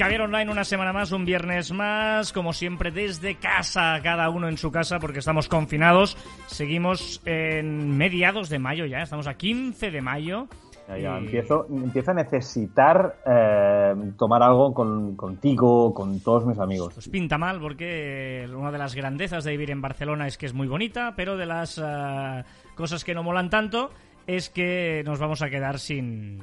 Caviar Online una semana más, un viernes más, como siempre desde casa, cada uno en su casa porque estamos confinados. Seguimos en mediados de mayo ya, estamos a 15 de mayo. Ya, ya, empiezo, empiezo a necesitar eh, tomar algo con, contigo, con todos mis amigos. Pues pinta mal porque una de las grandezas de vivir en Barcelona es que es muy bonita, pero de las eh, cosas que no molan tanto es que nos vamos a quedar sin...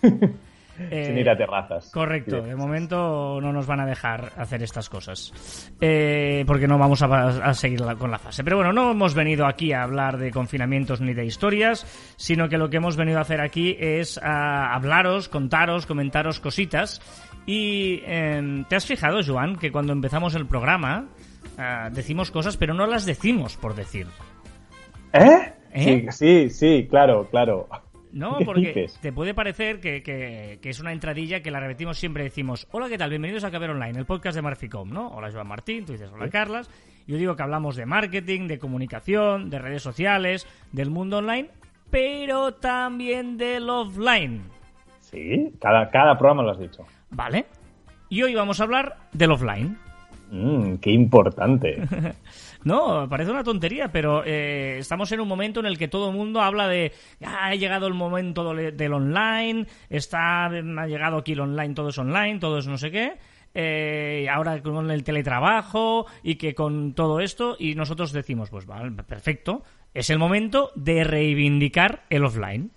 Eh, Sin ir a terrazas. Correcto, de momento no nos van a dejar hacer estas cosas. Eh, porque no vamos a, seguir con la fase. Pero bueno, no hemos venido aquí a hablar de confinamientos ni de historias, sino que lo que hemos venido a hacer aquí es a hablaros, contaros, comentaros cositas. Y em, ¿te has fijado, Joan, que cuando empezamos el programa ah, decimos cosas, pero no las decimos por decir? ¿Eh? ¿Eh? Sí, sí, sí, claro, claro. No, porque te puede parecer que, es una entradilla que la repetimos siempre. Decimos, hola, ¿qué tal? Bienvenidos a Caber Online, el podcast de Marficom, ¿no? Hola, Joan Martín, tú dices, hola, Carlas. Yo digo que hablamos de marketing, de comunicación, de redes sociales, del mundo online, pero también del offline. Sí, cada, cada programa lo has dicho. Vale. Y hoy vamos a hablar del offline. Mmm, qué importante. No, parece una tontería, pero eh, estamos en un momento en el que todo el mundo habla de ah, ha llegado el momento del online, está ha llegado aquí el online, todo es online, todo es no sé qué. Eh, ahora con el teletrabajo y que con todo esto y nosotros decimos pues vale, perfecto es el momento de reivindicar el offline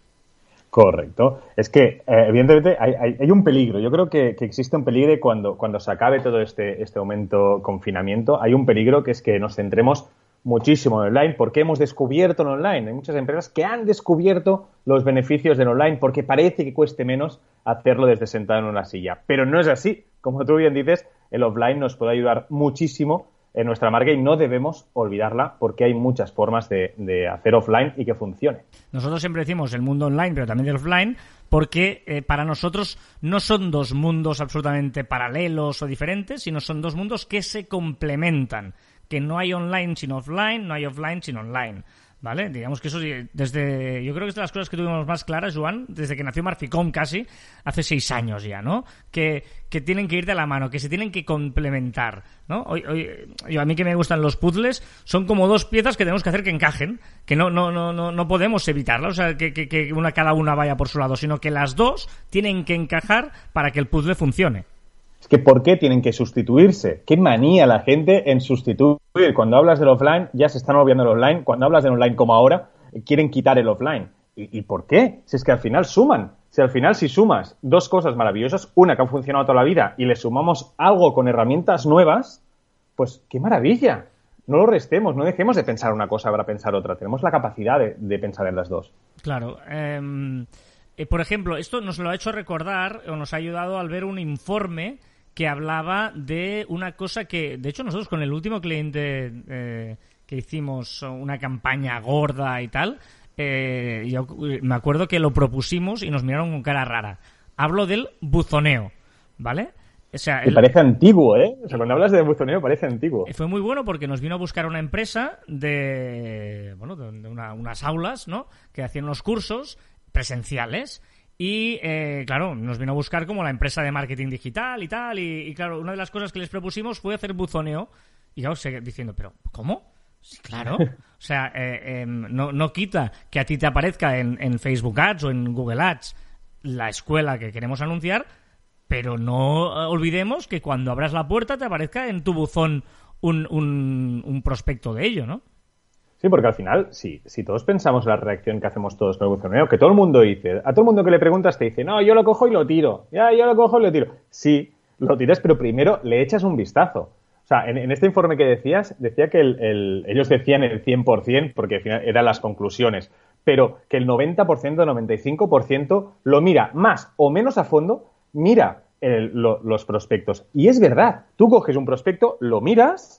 Correcto. Es que, eh, evidentemente, hay, un peligro. Yo creo que, existe un peligro cuando, cuando se acabe todo este, este momento confinamiento. Hay un peligro que es que nos centremos muchísimo en online porque hemos descubierto el online. Hay muchas empresas que han descubierto los beneficios del online porque parece que cueste menos hacerlo desde sentado en una silla. Pero no es así. Como tú bien dices, el offline nos puede ayudar muchísimo en nuestra marca y no debemos olvidarla porque hay muchas formas de, hacer offline y que funcione. Nosotros siempre decimos el mundo online, pero también el offline, porque eh, para nosotros no son dos mundos absolutamente paralelos o diferentes, sino son dos mundos que se complementan, que no hay online sin offline, no hay offline sin online. ¿Vale? Digamos que eso desde. Yo creo que es de las cosas que tuvimos más claras, Juan, desde que nació Marficom casi, hace seis años ya, ¿no? Que, que tienen que ir de la mano, que se tienen que complementar, ¿no? Hoy, yo, a mí que me gustan los puzzles, son como dos piezas que tenemos que hacer que encajen, que no, no, no, no, no podemos evitarla, o sea, que, que, que una, cada una vaya por su lado, sino que las dos tienen que encajar para que el puzzle funcione. Que ¿por qué tienen que sustituirse? ¿Qué manía la gente en sustituir? Cuando hablas del offline, ya se están olvidando el online. Cuando hablas del online como ahora, quieren quitar el offline. ¿Y, por qué? Si es que al final suman. Si al final si sumas dos cosas maravillosas, una que ha funcionado toda la vida y le sumamos algo con herramientas nuevas, pues qué maravilla. No lo restemos, no dejemos de pensar una cosa para pensar otra. Tenemos la capacidad de, pensar en las dos. Claro. Em, eh, por ejemplo, esto nos lo ha hecho recordar o nos ha ayudado al ver un informe que hablaba de una cosa que, de hecho, nosotros con el último cliente eh, que hicimos una campaña gorda y tal, eh, yo me acuerdo que lo propusimos y nos miraron con cara rara. Hablo del buzoneo, ¿vale? O sea, parece antiguo, ¿eh? O sea, cuando hablas de buzoneo parece antiguo. Fue muy bueno porque nos vino a buscar una empresa de, bueno, de unas aulas, ¿no? Que hacían los cursos presenciales y eh, claro, nos vino a buscar como la empresa de marketing digital y tal. Y, claro, una de las cosas que les propusimos fue hacer buzoneo. Y yo seguí diciendo, ¿pero cómo? Sí, claro. O sea, eh, em, no, no, quita que a ti te aparezca en, en, Facebook Ads o en Google Ads la escuela que queremos anunciar, pero no olvidemos que cuando abras la puerta te aparezca en tu buzón un, un, un prospecto de ello, ¿no? Sí, porque al final, si, si todos pensamos la reacción que hacemos todos con el que todo el mundo dice, a todo el mundo que le preguntas te dice, no, yo lo cojo y lo tiro, ya, yo lo cojo y lo tiro. Sí, lo tiras, pero primero le echas un vistazo. O sea, en, este informe que decías, decía que el, ellos decían el 100%, porque eran las conclusiones, pero que el 90%, 95% lo mira más o menos a fondo, mira los prospectos. Y es verdad, tú coges un prospecto, lo miras,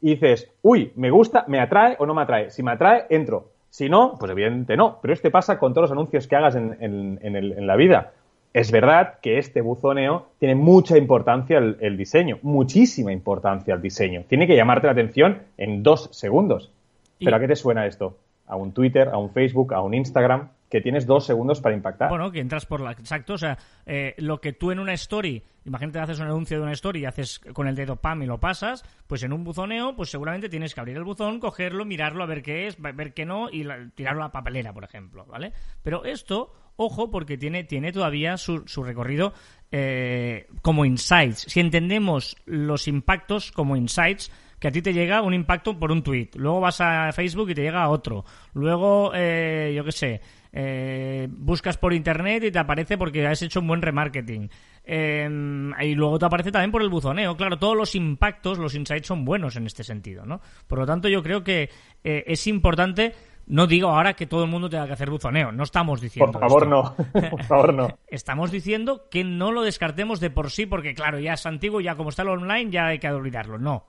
y dices, uy, me gusta, me atrae o no me atrae. Si me atrae, entro. Si no, pues evidente no. Pero este pasa con todos los anuncios que hagas en, la vida. Es verdad que este buzoneo tiene mucha importancia el, diseño, muchísima importancia el diseño. Tiene que llamarte la atención en dos segundos. ¿Pero a qué te suena esto? ¿A un Twitter, a un Facebook, a un Instagram? Que tienes dos segundos para impactar. Bueno, que entras por la... Exacto, o sea, eh, lo que tú en una story, imagínate haces un anuncio de una story y haces con el dedo pam y lo pasas, pues en un buzoneo, pues seguramente tienes que abrir el buzón, cogerlo, mirarlo, a ver qué es, ver qué no y tirarlo a la papelera, por ejemplo, ¿vale? Pero esto, ojo, porque tiene, tiene todavía su, su recorrido eh, como insights. Si entendemos los impactos como insights, que a ti te llega un impacto por un tweet, luego vas a Facebook y te llega otro, luego, eh, yo qué sé, eh, buscas por internet y te aparece porque has hecho un buen remarketing. Em, y luego te aparece también por el buzoneo. Claro, todos los impactos, los insights son buenos en este sentido, ¿no? Por lo tanto, yo creo que eh, es importante. No digo ahora que todo el mundo tenga que hacer buzoneo, no estamos diciendo. Por favor, no. Por favor, no. estamos diciendo que no lo descartemos de por sí, porque claro, ya es antiguo, ya como está el online, ya hay que olvidarlo. No.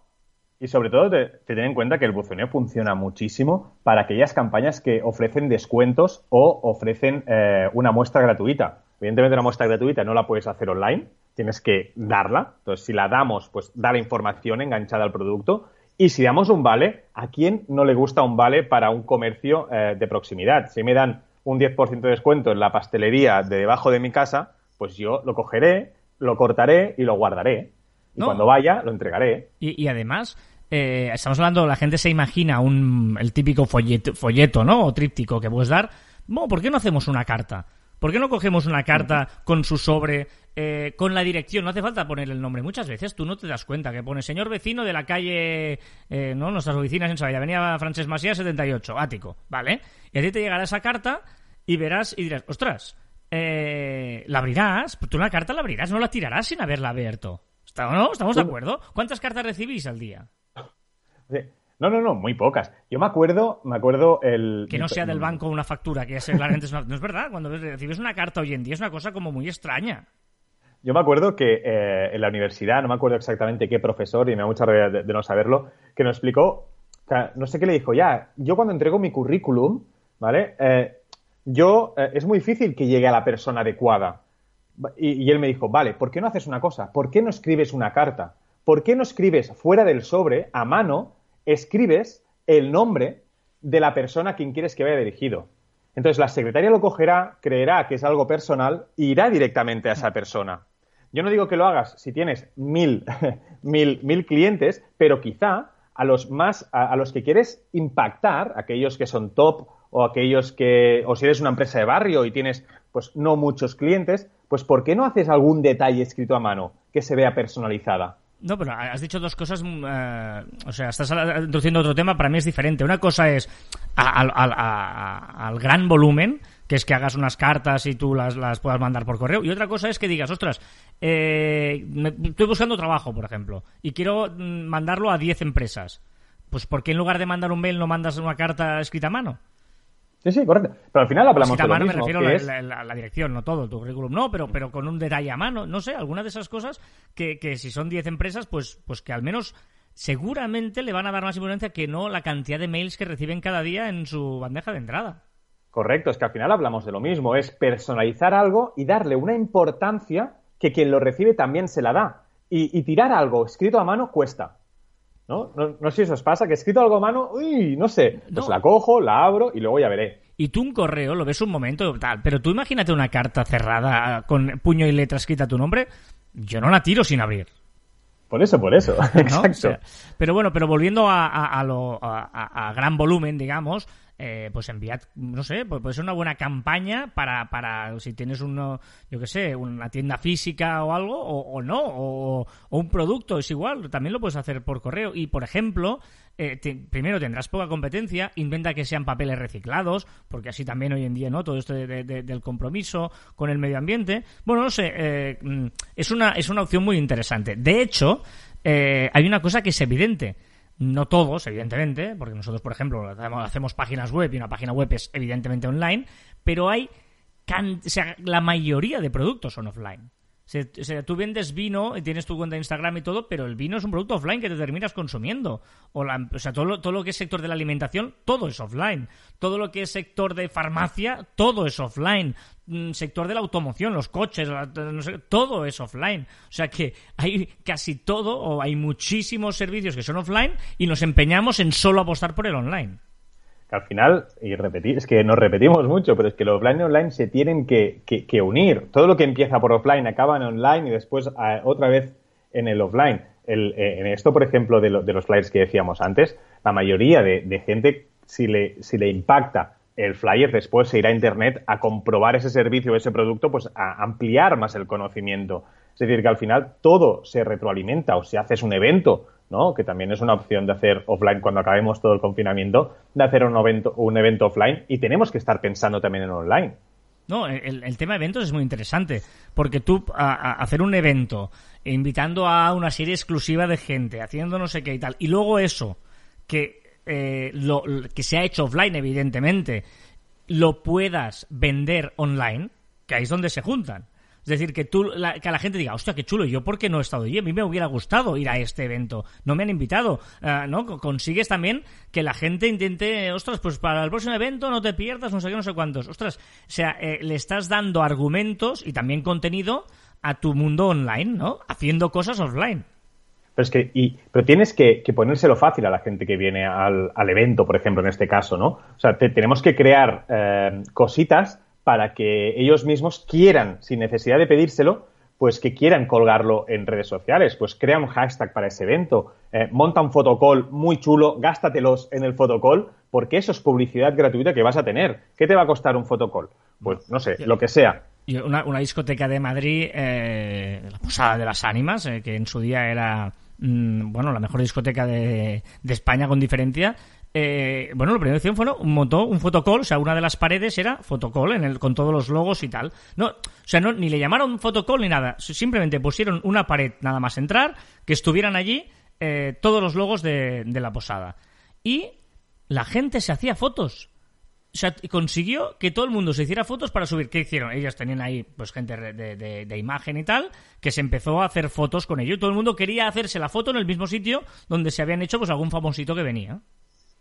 Y sobre todo, te, ten en cuenta que el buzoneo funciona muchísimo para aquellas campañas que ofrecen descuentos o ofrecen eh, una muestra gratuita. Evidentemente, una muestra gratuita no la puedes hacer online, tienes que darla. Entonces, si la damos, pues da la información enganchada al producto. Y si damos un vale, ¿a quién no le gusta un vale para un comercio eh, de proximidad? Si me dan un 10% de descuento en la pastelería de debajo de mi casa, pues yo lo cogeré, lo cortaré y lo guardaré. Y cuando vaya, lo entregaré. Y, además, eh, estamos hablando, la gente se imagina un, el típico folleto, folleto, ¿no? O tríptico que puedes dar. Bueno, ¿por qué no hacemos una carta? ¿Por qué no cogemos una carta con su sobre, eh, con la dirección? No hace falta poner el nombre. Muchas veces tú no te das cuenta que pone señor vecino de la calle, eh, ¿no? Nuestras oficinas en Sabella, Avenida Francés Masía 78, ático, ¿vale? Y a ti te llegará esa carta y verás y dirás, ostras, ¿la abrirás? Pues tú la carta la abrirás, no la tirarás sin haberla abierto. ¿No? ¿Estamos de acuerdo? ¿Cuántas cartas recibís al día? No, no, no, muy pocas. Yo me acuerdo, me acuerdo el... Que no sea del banco una factura, que sé, claramente es No es verdad, cuando recibes una carta hoy en día es una cosa como muy extraña. Yo me acuerdo que eh, en la universidad, no me acuerdo exactamente qué profesor, y me da mucha rabia de, no saberlo, que nos explicó, no sé qué le dijo, ya, yo cuando entrego mi currículum, ¿vale? Eh, yo, eh, es muy difícil que llegue a la persona adecuada. y, él me dijo, vale, ¿por qué no haces una cosa? ¿Por qué no escribes una carta? ¿Por qué no escribes fuera del sobre, a mano, escribes el nombre de la persona a quien quieres que vaya dirigido. Entonces la secretaria lo cogerá, creerá que es algo personal e irá directamente a esa persona. Yo no digo que lo hagas si tienes mil, mil, mil clientes, pero quizá a los más, a, los que quieres impactar, aquellos que son top o aquellos que, o si eres una empresa de barrio y tienes pues no muchos clientes, pues ¿por qué no haces algún detalle escrito a mano que se vea personalizada? No, pero has dicho dos cosas, eh, o sea, estás introduciendo otro tema, para mí es diferente. Una cosa es al gran volumen, que es que hagas unas cartas y tú las, las puedas mandar por correo, y otra cosa es que digas, ostras, eh, estoy buscando trabajo, por ejemplo, y quiero mm, mandarlo a 10 empresas. Pues ¿por qué en lugar de mandar un mail no mandas una carta escrita a mano? Sí, sí, correcto. Pero al final hablamos de lo mano me refiero a la, dirección, no todo, tu currículum no, pero, pero con un detalle a mano, no sé, alguna de esas cosas que, que si son 10 empresas, pues, pues que al menos seguramente le van a dar más importancia que no la cantidad de mails que reciben cada día en su bandeja de entrada. Correcto, es que al final hablamos de lo mismo, es personalizar algo y darle una importancia que quien lo recibe también se la da. Y, y tirar algo escrito a mano cuesta. ¿No? ¿no? sé si eso os pasa, que he escrito algo a mano, uy, no sé, pues la cojo, la abro y luego ya veré. Y tú un correo lo ves un momento, tal, pero tú imagínate una carta cerrada con puño y letra escrita tu nombre, yo no la tiro sin abrir. Por eso, por eso. Exacto. pero bueno, pero volviendo a, lo, a, gran volumen, digamos, eh, pues enviad, no sé, pues puede ser una buena campaña para, para si tienes uno, yo qué sé, una tienda física o algo, o, no, o, un producto, es igual, también lo puedes hacer por correo. Y, por ejemplo, eh, primero tendrás poca competencia, inventa que sean papeles reciclados, porque así también hoy en día, ¿no? Todo esto del compromiso con el medio ambiente. Bueno, no sé, eh, mm, es, una, es una opción muy interesante. De hecho, hay una cosa que es evidente no todos, evidentemente, porque nosotros, por ejemplo, hacemos páginas web y una página web es evidentemente online, pero hay o sea, la mayoría de productos son offline. O sea, tú vendes vino y tienes tu cuenta de Instagram y todo, pero el vino es un producto offline que te terminas consumiendo. O, o sea, todo lo, todo lo que es sector de la alimentación, todo es offline. Todo lo que es sector de farmacia, todo es offline. Mm, sector de la automoción, los coches, todo es offline. O sea que hay casi todo, o hay muchísimos servicios que son offline y nos empeñamos en solo apostar por el online que al final, y repetir, es que nos repetimos mucho, pero es que los offline y online se tienen que, unir. Todo lo que empieza por offline acaba en online y después otra vez en el offline. Eh, en esto, por ejemplo, de, los flyers que decíamos antes, la mayoría de, gente, si le, si le impacta el flyer, después se irá a Internet a comprobar ese servicio o ese producto, pues a ampliar más el conocimiento. Es decir, que al final todo se retroalimenta o si haces un evento ¿no? que también es una opción de hacer offline cuando acabemos todo el confinamiento, de hacer un evento, un evento offline y tenemos que estar pensando también en online. No, el, el tema de eventos es muy interesante, porque tú a, hacer un evento, invitando a una serie exclusiva de gente, haciendo no sé qué y tal, y luego eso, que, eh, lo, que se ha hecho offline, evidentemente, lo puedas vender online, que ahí es donde se juntan. Es decir, que, tú, la, que a la gente diga, hostia, qué chulo, ¿yo por qué no he estado allí? A mí me hubiera gustado ir a este evento, no me han invitado, ah, ¿no? Consigues también que la gente intente, ostras, pues para el próximo evento no te pierdas, no sé qué, no sé cuántos. Ostras, o sea, eh, le estás dando argumentos y también contenido a tu mundo online, ¿no? Haciendo cosas offline. Pero es que, y, pero tienes que, ponérselo fácil a la gente que viene al, evento, por ejemplo, en este caso, ¿no? O sea, tenemos que crear eh, cositas para que ellos mismos quieran, sin necesidad de pedírselo, pues que quieran colgarlo en redes sociales, pues crea un hashtag para ese evento, eh, monta un fotocall muy chulo, gástatelos en el fotocall, porque eso es publicidad gratuita que vas a tener. ¿Qué te va a costar un fotocall? Pues no sé, lo que sea. Una, una discoteca de Madrid, eh, la Posada de las Ánimas, eh, que en su día era, mm, bueno, la mejor discoteca de, de España con diferencia, eh, bueno, la primera opción fue un montó un fotocall, o sea, una de las paredes era fotocall en el, con todos los logos y tal. No, o sea, no, ni le llamaron fotocall ni nada, simplemente pusieron una pared nada más entrar, que estuvieran allí eh, todos los logos de, la posada. Y la gente se hacía fotos. O sea, consiguió que todo el mundo se hiciera fotos para subir. ¿Qué hicieron? Ellos tenían ahí, pues, gente de, de, imagen y tal, que se empezó a hacer fotos con ello. Y todo el mundo quería hacerse la foto en el mismo sitio donde se habían hecho, pues, algún famosito que venía.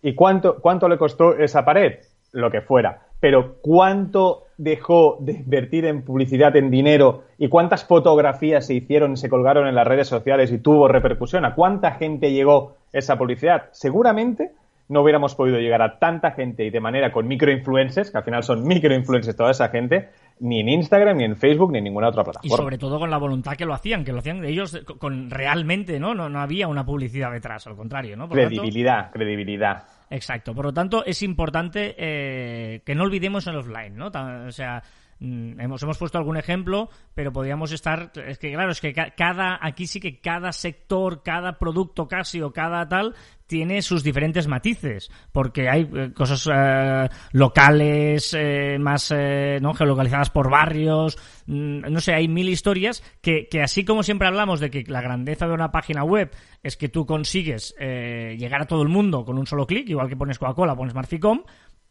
¿Y cuánto, cuánto le costó esa pared? Lo que fuera. Pero ¿cuánto dejó de invertir en publicidad, en dinero? ¿Y cuántas fotografías se hicieron, se colgaron en las redes sociales y tuvo repercusión? ¿A cuánta gente llegó esa publicidad? Seguramente no hubiéramos podido llegar a tanta gente y de manera con microinfluencers, que al final son microinfluencers toda esa gente, ni en Instagram, ni en Facebook, ni en ninguna otra plataforma. Y sobre todo con la voluntad que lo hacían, que lo hacían ellos con realmente, ¿no? No, no había una publicidad detrás, al contrario, ¿no? credibilidad, credibilidad. Exacto. Por lo tanto, es importante eh, que no olvidemos el offline, ¿no? O sea, hemos, hemos puesto algún ejemplo, pero podríamos estar. Es que, claro, es que cada. Aquí sí que cada sector, cada producto casi o cada tal tiene sus diferentes matices, porque hay eh, cosas eh, locales, eh, más ¿no? geolocalizadas por barrios, mm, no sé, hay mil historias que, que, así como siempre hablamos de que la grandeza de una página web es que tú consigues llegar a todo el mundo con un solo clic, igual que pones Coca-Cola, pones Marficom,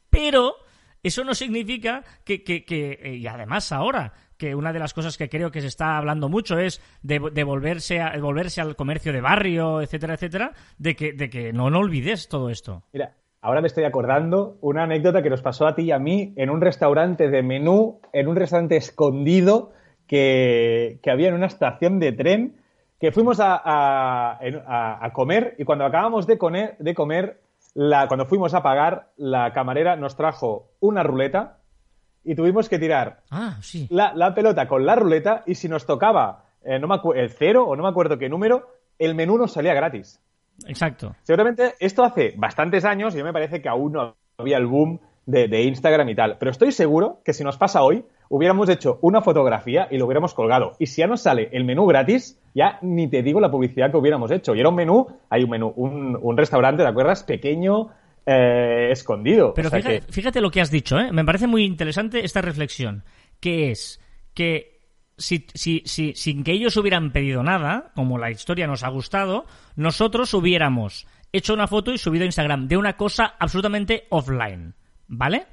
pero eso no significa que, eh, y además ahora, que una de las cosas que creo que se está hablando mucho es de, volverse, a, volverse al comercio de barrio, etcétera, etcétera, de que, de que no, no olvides todo esto. Mira, ahora me estoy acordando una anécdota que nos pasó a ti y a mí en un restaurante de menú, en un restaurante escondido que, que había en una estación de tren, que fuimos a, a, a comer y cuando acabamos de comer cuando fuimos a pagar, la camarera nos trajo una ruleta y tuvimos que tirar ah, la, pelota con la ruleta y si nos tocaba eh, no el cero o no me acuerdo qué número, el menú nos salía gratis. Exacto. Seguramente esto hace bastantes años y me parece que aún no había el boom de, Instagram y tal. Pero estoy seguro que si nos pasa hoy, hubiéramos hecho una fotografía y lo hubiéramos colgado. Y si ya nos sale el menú gratis, ya ni te digo la publicidad que hubiéramos hecho. Y era un menú, hay un menú, un, restaurante, ¿te acuerdas? Pequeño, eh, escondido. Pero fíjate, lo que has dicho, ¿eh? Me parece muy interesante esta reflexión, que es que si, si, si, sin que ellos hubieran pedido nada, como la historia nos ha gustado, nosotros hubiéramos hecho una foto y subido a Instagram de una cosa absolutamente offline. ¿Vale?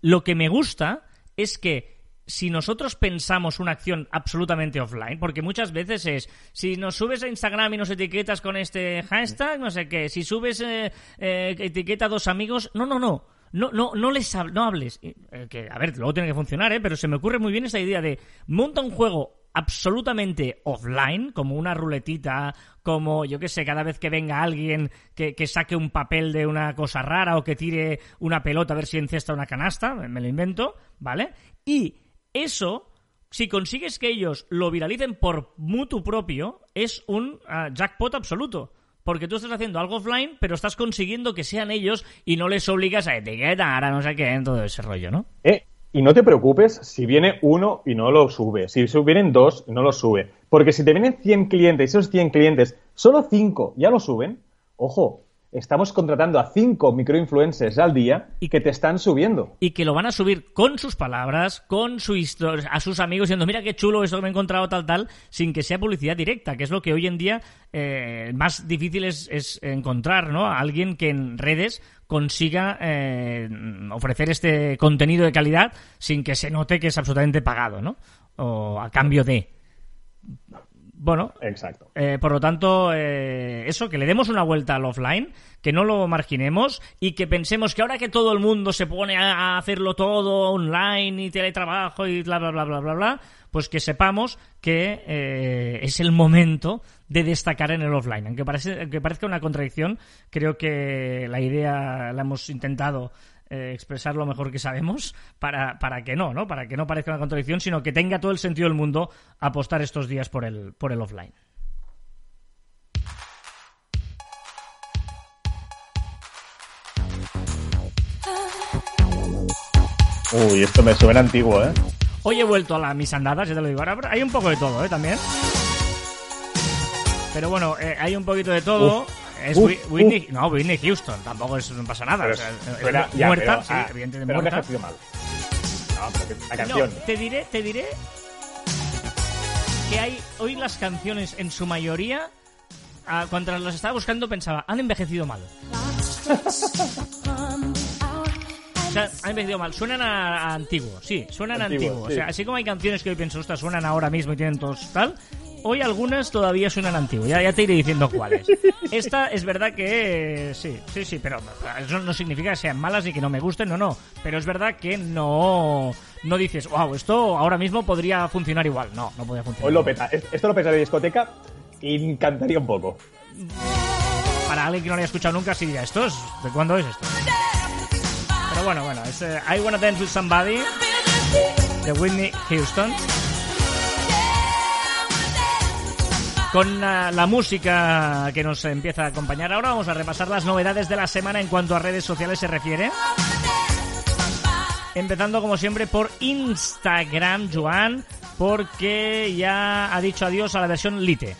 Lo que me gusta es que si nosotros pensamos una acción absolutamente offline, porque muchas veces es, si nos subes a Instagram y nos etiquetas con este hashtag, no sé qué, si subes eh, eh, etiqueta a dos amigos, no, no, no. No, no, no les no hables. Eh, que, a ver, luego tiene que funcionar, ¿eh? Pero se me ocurre muy bien esa idea de monta un juego absolutamente offline, como una ruletita, como yo qué sé, cada vez que venga alguien que, que, saque un papel de una cosa rara o que tire una pelota a ver si encesta una canasta, me lo invento, ¿vale? Y eso, si consigues que ellos lo viralicen por mutuo propio, es un ah, jackpot absoluto. Porque tú estás haciendo algo offline, pero estás consiguiendo que sean ellos y no les obligas a etiquetar, a no sé qué, en todo ese rollo, ¿no? Eh, y no te preocupes si viene uno y no lo sube, si vienen dos no lo sube. Porque si te vienen 100 clientes y esos 100 clientes, solo 5 ya lo suben, ojo, estamos contratando a cinco microinfluencers al día y que te están subiendo. Y que lo van a subir con sus palabras, con su historia, a sus amigos, diciendo, mira qué chulo esto que me he encontrado, tal, tal, sin que sea publicidad directa, que es lo que hoy en día eh, más difícil es, encontrar, ¿no? A alguien que en redes consiga eh, ofrecer este contenido de calidad sin que se note que es absolutamente pagado, ¿no? O a cambio de. Bueno, exacto. Eh, por lo tanto, eh, eso, que le demos una vuelta al offline, que no lo marginemos y que pensemos que ahora que todo el mundo se pone a hacerlo todo online y teletrabajo y bla, bla, bla, bla, bla, bla, pues que sepamos que eh, es el momento de destacar en el offline. Aunque, parece, aunque parezca una contradicción, creo que la idea la hemos intentado eh, expresar lo mejor que sabemos para, para que no, ¿no? Para que no parezca una contradicción, sino que tenga todo el sentido del mundo apostar estos días por el, por el offline. Uy, esto me suena antiguo, ¿eh? Hoy he vuelto a la mis andadas, ya te lo digo. Ahora hay un poco de todo, ¿eh? También. Pero bueno, eh, hay un poquito de todo. Es Whitney, no, Whitney Houston, tampoco es, no pasa nada. muerta, sí, evidentemente muerta. mal. No, la canción. te diré, te diré que hay hoy las canciones en su mayoría, cuando las estaba buscando pensaba, han envejecido mal. O sea, han envejecido mal. Suenan a, antiguo, sí, suenan a antiguo. O sea, así como hay canciones que hoy pienso, ostras, suenan ahora mismo y tienen todos tal, Hoy algunas todavía suenan antiguas, ya, ya te iré diciendo cuáles. Esta es verdad que sí, sí, sí, pero eso no significa que sean malas y que no me gusten, no, no. Pero es verdad que no, no dices, wow, esto ahora mismo podría funcionar igual. No, no podría funcionar. Hoy lo peta. Esto lo peta de discoteca y encantaría un poco. Para alguien que no lo haya escuchado nunca, sí diría, ¿esto es? ¿De cuándo es esto? Pero bueno, bueno, es eh, I Wanna Dance With Somebody de Whitney Houston. Con la, música que nos empieza a acompañar ahora, vamos a repasar las novedades de la semana en cuanto a redes sociales se refiere. Empezando como siempre por Instagram, Joan, porque ya ha dicho adiós a la versión Lite.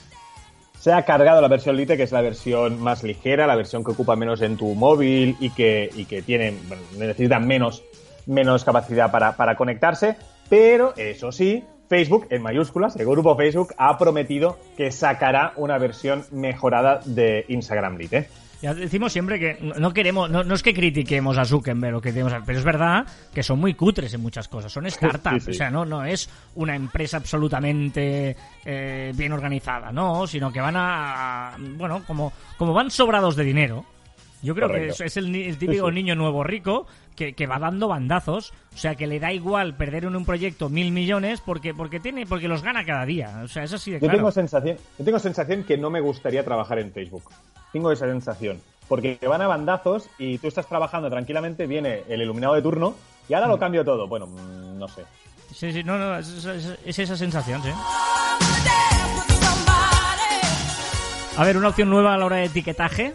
Se ha cargado la versión Lite, que es la versión más ligera, la versión que ocupa menos en tu móvil y que, y que tiene, necesita menos, menos capacidad para, para conectarse. Pero eso sí, Facebook, en mayúsculas, el grupo Facebook ha prometido que sacará una versión mejorada de Instagram Lite. Ya decimos siempre que no queremos, no, es que critiquemos a Zuckerberg o que tenemos, pero es verdad que son muy cutres en muchas cosas, son startups, o sea, no, no es una empresa absolutamente eh, bien organizada, no, sino que van a, bueno, como, como van sobrados de dinero, yo creo que es, el, típico niño nuevo rico que, va dando bandazos, o sea que le da igual perder en un proyecto mil millones porque porque tiene porque los gana cada día, o sea es así de claro. Yo tengo sensación, yo tengo sensación que no me gustaría trabajar en Facebook. Tengo esa sensación porque van a bandazos y tú estás trabajando tranquilamente, viene el iluminado de turno y ahora lo mm. cambio todo. Bueno, mm, no sé. Sí, sí, no, no, es, es esa sensación, sí. A ver, una opción nueva a la hora de etiquetaje.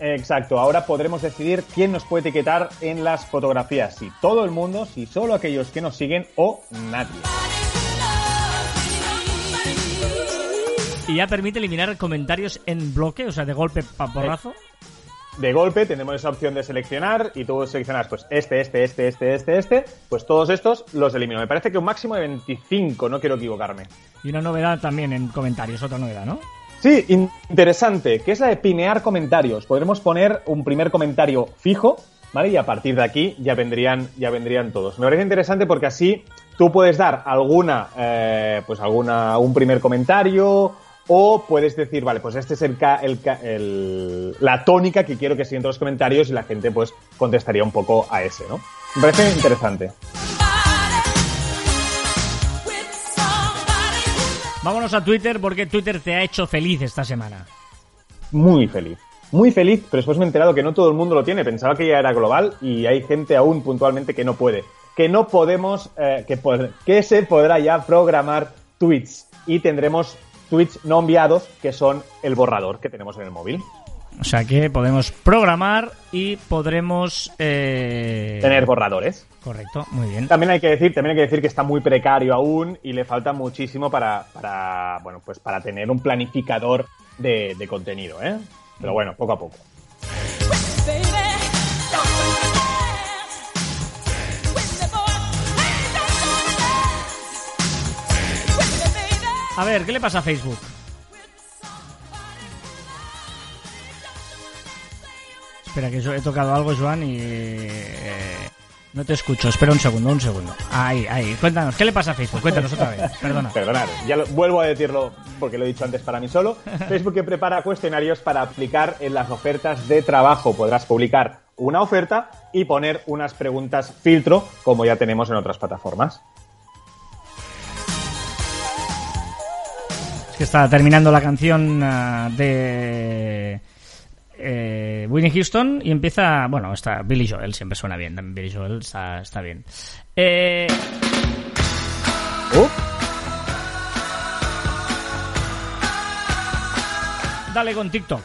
Exacto, ahora podremos decidir quién nos puede etiquetar en las fotografías, si todo el mundo, si solo aquellos que nos siguen o nadie. Y ya permite eliminar comentarios en bloque, o sea, de golpe pa porrazo. De golpe tenemos esa opción de seleccionar y tú seleccionas pues este, este, este, este, este, este, pues todos estos los elimino. Me parece que un máximo de 25, no quiero equivocarme. Y una novedad también en comentarios, otra novedad, ¿no? Sí, interesante, que es la de pinear comentarios. Podremos poner un primer comentario fijo ¿vale? Y a partir de aquí ya vendrían, ya vendrían todos. Me parece interesante porque así tú puedes dar alguna, eh, pues alguna, un primer comentario o puedes decir, vale, pues este es el, el, el, la tónica que quiero que sigan los comentarios y la gente pues contestaría un poco a ese, ¿no? Me parece interesante. Vámonos a Twitter porque Twitter te ha hecho feliz esta semana. Muy feliz. Muy feliz, pero después me he enterado que no todo el mundo lo tiene. Pensaba que ya era global y hay gente aún puntualmente que no puede. Que no podemos, eh, que, que se podrá ya programar tweets y tendremos tweets no enviados que son el borrador que tenemos en el móvil. O sea que podemos programar y podremos eh... tener borradores. Correcto, muy bien. También hay que decir, también hay que decir que está muy precario aún y le falta muchísimo para, para bueno, pues para tener un planificador de, de contenido, ¿eh? Pero bueno, poco a poco. A ver, ¿qué le pasa a Facebook? Espera, que he tocado algo, Joan, y... Eh, no te escucho. Espera un segundo, un segundo. Ahí, ahí. Cuéntanos, ¿qué le pasa a Facebook? Cuéntanos otra vez. Perdona. Perdonad, ya lo, vuelvo a decirlo porque lo he dicho antes para mí solo. Facebook que prepara cuestionarios para aplicar en las ofertas de trabajo. Podrás publicar una oferta y poner unas preguntas filtro, como ya tenemos en otras plataformas. Es que está terminando la canción uh, de eh, Winnie Houston y empieza. Bueno, está Billy Joel, siempre suena bien. Billy Joel está, está bien. Eh... Uh. Dale con TikTok.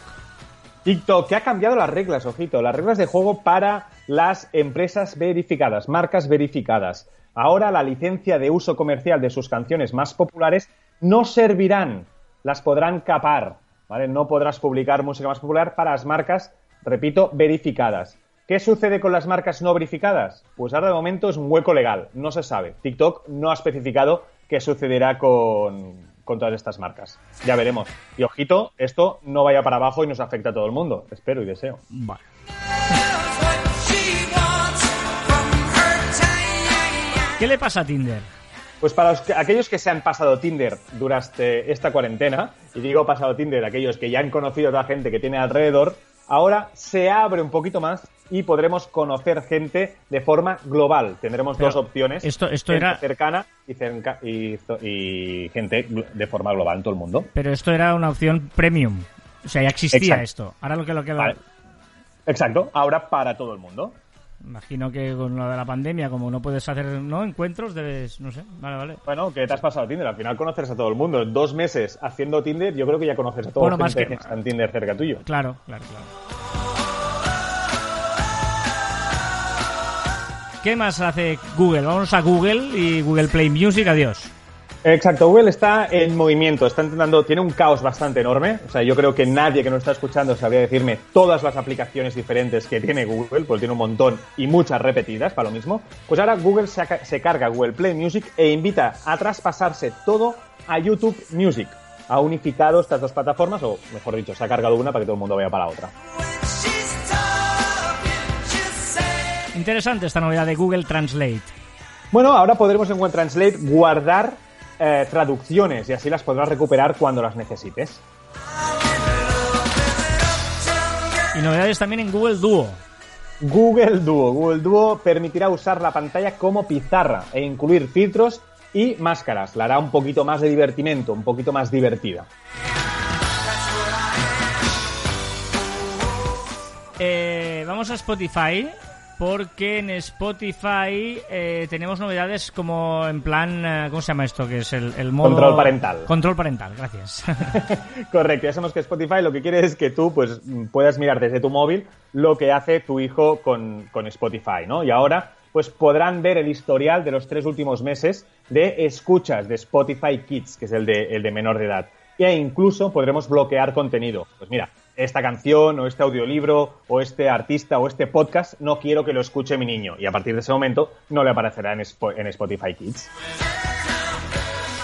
TikTok, que ha cambiado las reglas, ojito, las reglas de juego para las empresas verificadas, marcas verificadas. Ahora la licencia de uso comercial de sus canciones más populares no servirán, las podrán capar. ¿Vale? No podrás publicar música más popular para las marcas, repito, verificadas. ¿Qué sucede con las marcas no verificadas? Pues ahora de momento es un hueco legal, no se sabe. TikTok no ha especificado qué sucederá con, con todas estas marcas. Ya veremos. Y ojito, esto no vaya para abajo y nos afecta a todo el mundo. Espero y deseo. Vale. ¿Qué le pasa a Tinder? Pues para los que, aquellos que se han pasado Tinder durante esta cuarentena, y digo pasado Tinder, aquellos que ya han conocido a la gente que tiene alrededor, ahora se abre un poquito más y podremos conocer gente de forma global. Tendremos Pero dos opciones. esto- esto gente era- cercana y, cerca- y, y gente de forma global en todo el mundo. Pero esto era una opción premium. O sea, ya existía Exacto. esto. Ahora lo que lo que Vale. Exacto, ahora para todo el mundo. Imagino que con lo de la pandemia, como no puedes hacer no encuentros, debes, no sé. Vale, vale. Bueno, que te has pasado Tinder. Al final conoces a todo el mundo. En dos meses haciendo Tinder, yo creo que ya conoces a Bueno, la más gente que- que está en Tinder cerca tuyo. Claro, claro, claro. ¿Qué más hace Google? Vamos a Google y Google Play Music, adiós. Exacto, Google está en movimiento, está intentando, tiene un caos bastante enorme. O sea, yo creo que nadie que nos está escuchando sabría decirme todas las aplicaciones diferentes que tiene Google, pues tiene un montón y muchas repetidas para lo mismo. Pues ahora Google se carga Google Play Music e invita a traspasarse todo a YouTube Music. Ha unificado estas dos plataformas, o mejor dicho, se ha cargado una para que todo el mundo vaya para la otra. Interesante esta novedad de Google Translate. Bueno, ahora podremos en Google Translate guardar eh, traducciones y así las podrás recuperar cuando las necesites. Y novedades también en Google Duo. Google Duo. Google Duo permitirá usar la pantalla como pizarra e incluir filtros y máscaras. La hará un poquito más de divertimento, un poquito más divertida. Eh, vamos a Spotify porque en Spotify eh, tenemos novedades como en plan, eh, ¿cómo se llama esto? Que es el, el modo... Control parental. Control parental, gracias. Correcto, ya sabemos que Spotify lo que quiere es que tú pues puedas mirar desde tu móvil lo que hace tu hijo con, con Spotify, ¿no? Y ahora pues podrán ver el historial de los tres últimos meses de escuchas de Spotify Kids, que es el de, el de menor de edad. E incluso podremos bloquear contenido. Pues mira, esta canción o este audiolibro o este artista o este podcast no quiero que lo escuche mi niño. Y a partir de ese momento no le aparecerá en, Spo- en Spotify Kids.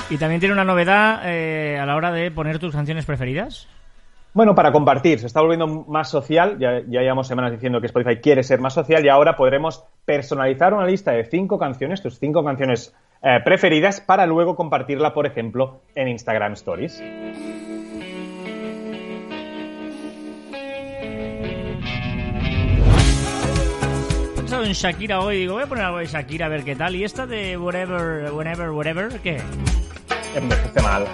y también tiene una novedad eh, a la hora de poner tus canciones preferidas. Bueno, para compartir, se está volviendo más social, ya, ya llevamos semanas diciendo que Spotify quiere ser más social y ahora podremos personalizar una lista de cinco canciones, tus cinco canciones eh, preferidas, para luego compartirla, por ejemplo, en Instagram Stories. Shakira hoy, digo, voy a poner algo de Shakira a ver qué tal. ¿Y esta de Whatever, Whenever, Whatever, qué? Envejece mal.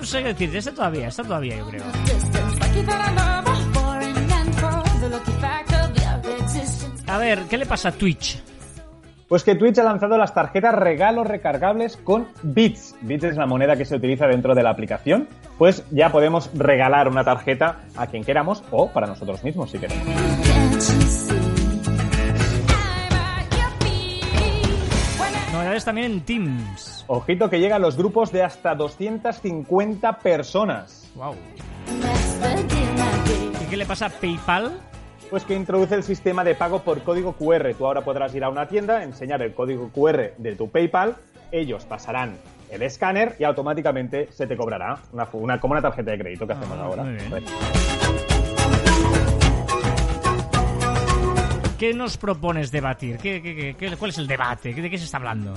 No sé qué decir, esta todavía, esta todavía yo creo. A ver, ¿qué le pasa a Twitch? Pues que Twitch ha lanzado las tarjetas regalos recargables con Bits. Bits es la moneda que se utiliza dentro de la aplicación. Pues ya podemos regalar una tarjeta a quien queramos o para nosotros mismos si queremos. Novedades también en Teams. Ojito que llegan los grupos de hasta 250 personas. Wow. ¿Y qué le pasa a PayPal? Pues que introduce el sistema de pago por código QR. Tú ahora podrás ir a una tienda, enseñar el código QR de tu PayPal, ellos pasarán el escáner y automáticamente se te cobrará una, una- como una tarjeta de crédito que hacemos Ah, ahora. muy bien. ¿Qué nos propones debatir? ¿Qué, qué- qué- cuál es el debate? ¿De qué se está hablando?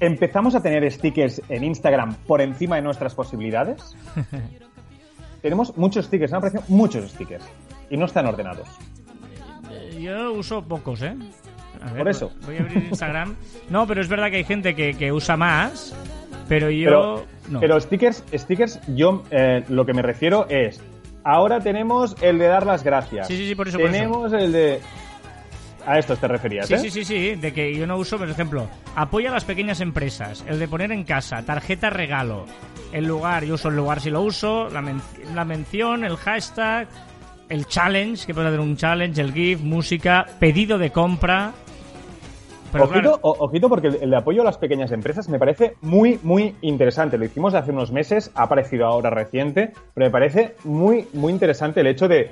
¿Empezamos a tener stickers en Instagram por encima de nuestras posibilidades? Tenemos muchos stickers, han aparecido muchos stickers y no están ordenados. Eh, Yo uso pocos, ¿eh? Ver, Por eso. Voy a abrir Instagram. No, pero es verdad que hay gente que, que usa más, pero yo Pero, no. pero stickers, stickers, yo eh, lo que me refiero es, ahora tenemos el de dar las gracias. Sí, sí, sí, por eso, por Tenemos el de... A estos te referías, Sí, ¿eh? sí, sí, sí, de que yo no uso, por ejemplo, apoya a las pequeñas empresas, el de poner en casa, tarjeta regalo, el lugar, yo uso el lugar si lo uso, la, men- la mención, el hashtag, el challenge, que puedes hacer un challenge, el GIF, música, pedido de compra. Pero ojito, claro, o- ojito, porque el el de apoyo a las pequeñas empresas me parece muy, muy interesante. Lo hicimos hace unos meses, ha aparecido ahora reciente, pero me parece muy, muy interesante el hecho de,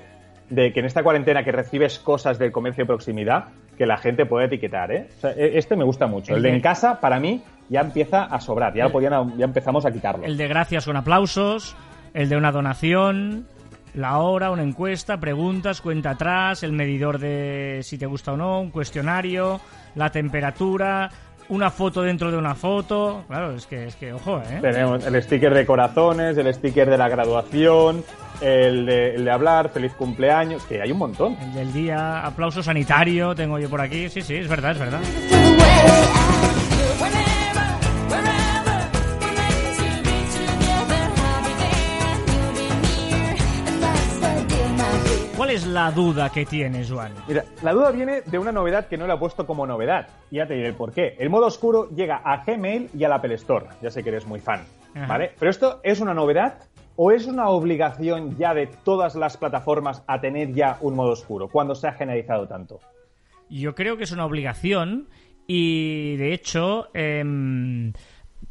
de que en esta cuarentena que recibes cosas del comercio de proximidad, que la gente puede etiquetar, ¿eh? O sea, e- este me gusta mucho. El de en casa, para mí, ya empieza a sobrar, ya, El- podían, ya empezamos a quitarlo. el de gracias con aplausos, el de una donación, la hora, una encuesta, preguntas, cuenta atrás, el medidor de si te gusta o no, un cuestionario, la temperatura, una foto dentro de una foto. Claro, es que, es que ojo, ¿eh? Tenemos el sticker de corazones, el sticker de la graduación, el de, el de hablar, feliz cumpleaños, que hay un montón. El del día, aplauso sanitario, tengo yo por aquí. Sí, sí, es verdad, es verdad. ¿Cuál es la duda que tienes, Juan? Mira, la duda viene de una novedad que no la he puesto como novedad. Y ya te diré por qué. El modo oscuro llega a Gmail y a la Apple Store. Ya sé que eres muy fan. Ajá. ¿Vale? Pero esto es una novedad o es una obligación ya de todas las plataformas a tener ya un modo oscuro cuando se ha generalizado tanto. Yo creo que es una obligación y, de hecho, em,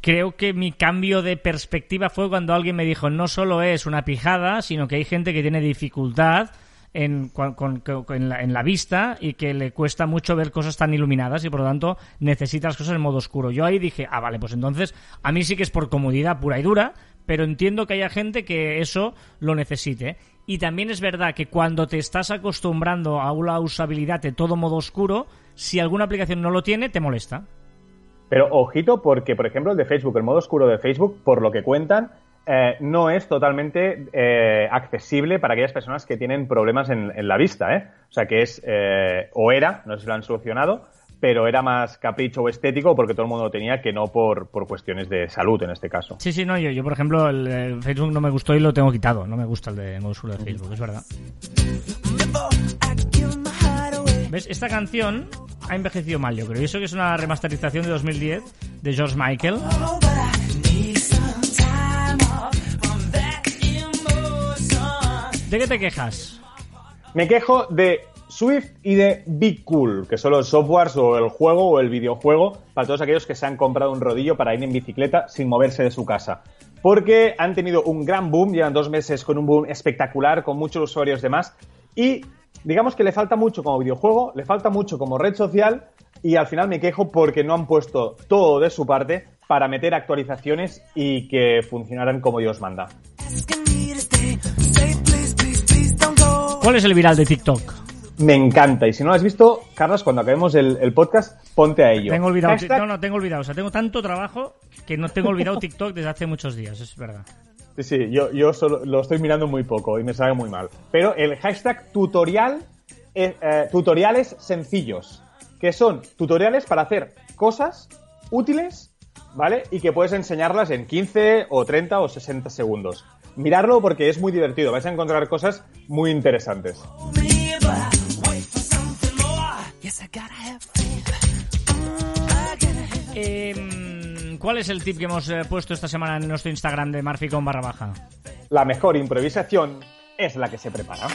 creo que mi cambio de perspectiva fue cuando alguien me dijo no solo es una pijada, sino que hay gente que tiene dificultad en, con- con- en la, en la vista y que le cuesta mucho ver cosas tan iluminadas y por lo tanto necesita las cosas en modo oscuro. Yo ahí dije, ah, vale, pues entonces a mí sí que es por comodidad pura y dura, pero entiendo que haya gente que eso lo necesite. Y también es verdad que cuando te estás acostumbrando a una usabilidad de todo modo oscuro, si alguna aplicación no lo tiene, te molesta. Pero ojito porque, por ejemplo, el de Facebook, el modo oscuro de Facebook, por lo que cuentan, eh, no es totalmente eh, accesible para aquellas personas que tienen problemas en, en la vista. ¿eh? O sea que es, eh, o era, no sé si lo han solucionado, pero era más capricho o estético porque todo el mundo lo tenía que no por, por cuestiones de salud en este caso. Sí, sí, no, yo, yo por ejemplo, el, el Facebook no me gustó y lo tengo quitado. No me gusta el de oscuro de Facebook, es verdad. ¿Ves? Esta canción ha envejecido mal, yo creo. Y eso que es una remasterización de 2010 de George Michael. ¿De qué te quejas? Me quejo de Swift y de Be Cool, que son los softwares o el juego o el videojuego para todos aquellos que se han comprado un rodillo para ir en bicicleta sin moverse de su casa. Porque han tenido un gran boom, llevan dos meses con un boom espectacular, con muchos usuarios de más, y digamos que le falta mucho como videojuego, le falta mucho como red social, y al final me quejo porque no han puesto todo de su parte para meter actualizaciones y que funcionaran como Dios manda. ¿Cuál es el viral de TikTok? Me encanta. Y si no lo has visto, Carlos, cuando acabemos el, podcast, ponte a ello. Tengo olvidado. No, no, tengo olvidado. O sea, tengo tanto trabajo que no tengo olvidado TikTok desde hace muchos días, es verdad. Sí, sí, yo, yo solo, lo estoy mirando muy poco y me sale muy mal. Pero el hashtag tutorial, eh, eh, tutoriales sencillos, que son tutoriales para hacer cosas útiles, ¿vale? Y que puedes enseñarlas en 15 o 30 o 60 segundos. Mirarlo porque es muy divertido, vais a encontrar cosas muy interesantes. Em, ¿Cuál es el tip que hemos eh, puesto esta semana en nuestro Instagram de Marfi con barra baja? La mejor improvisación es la que se prepara.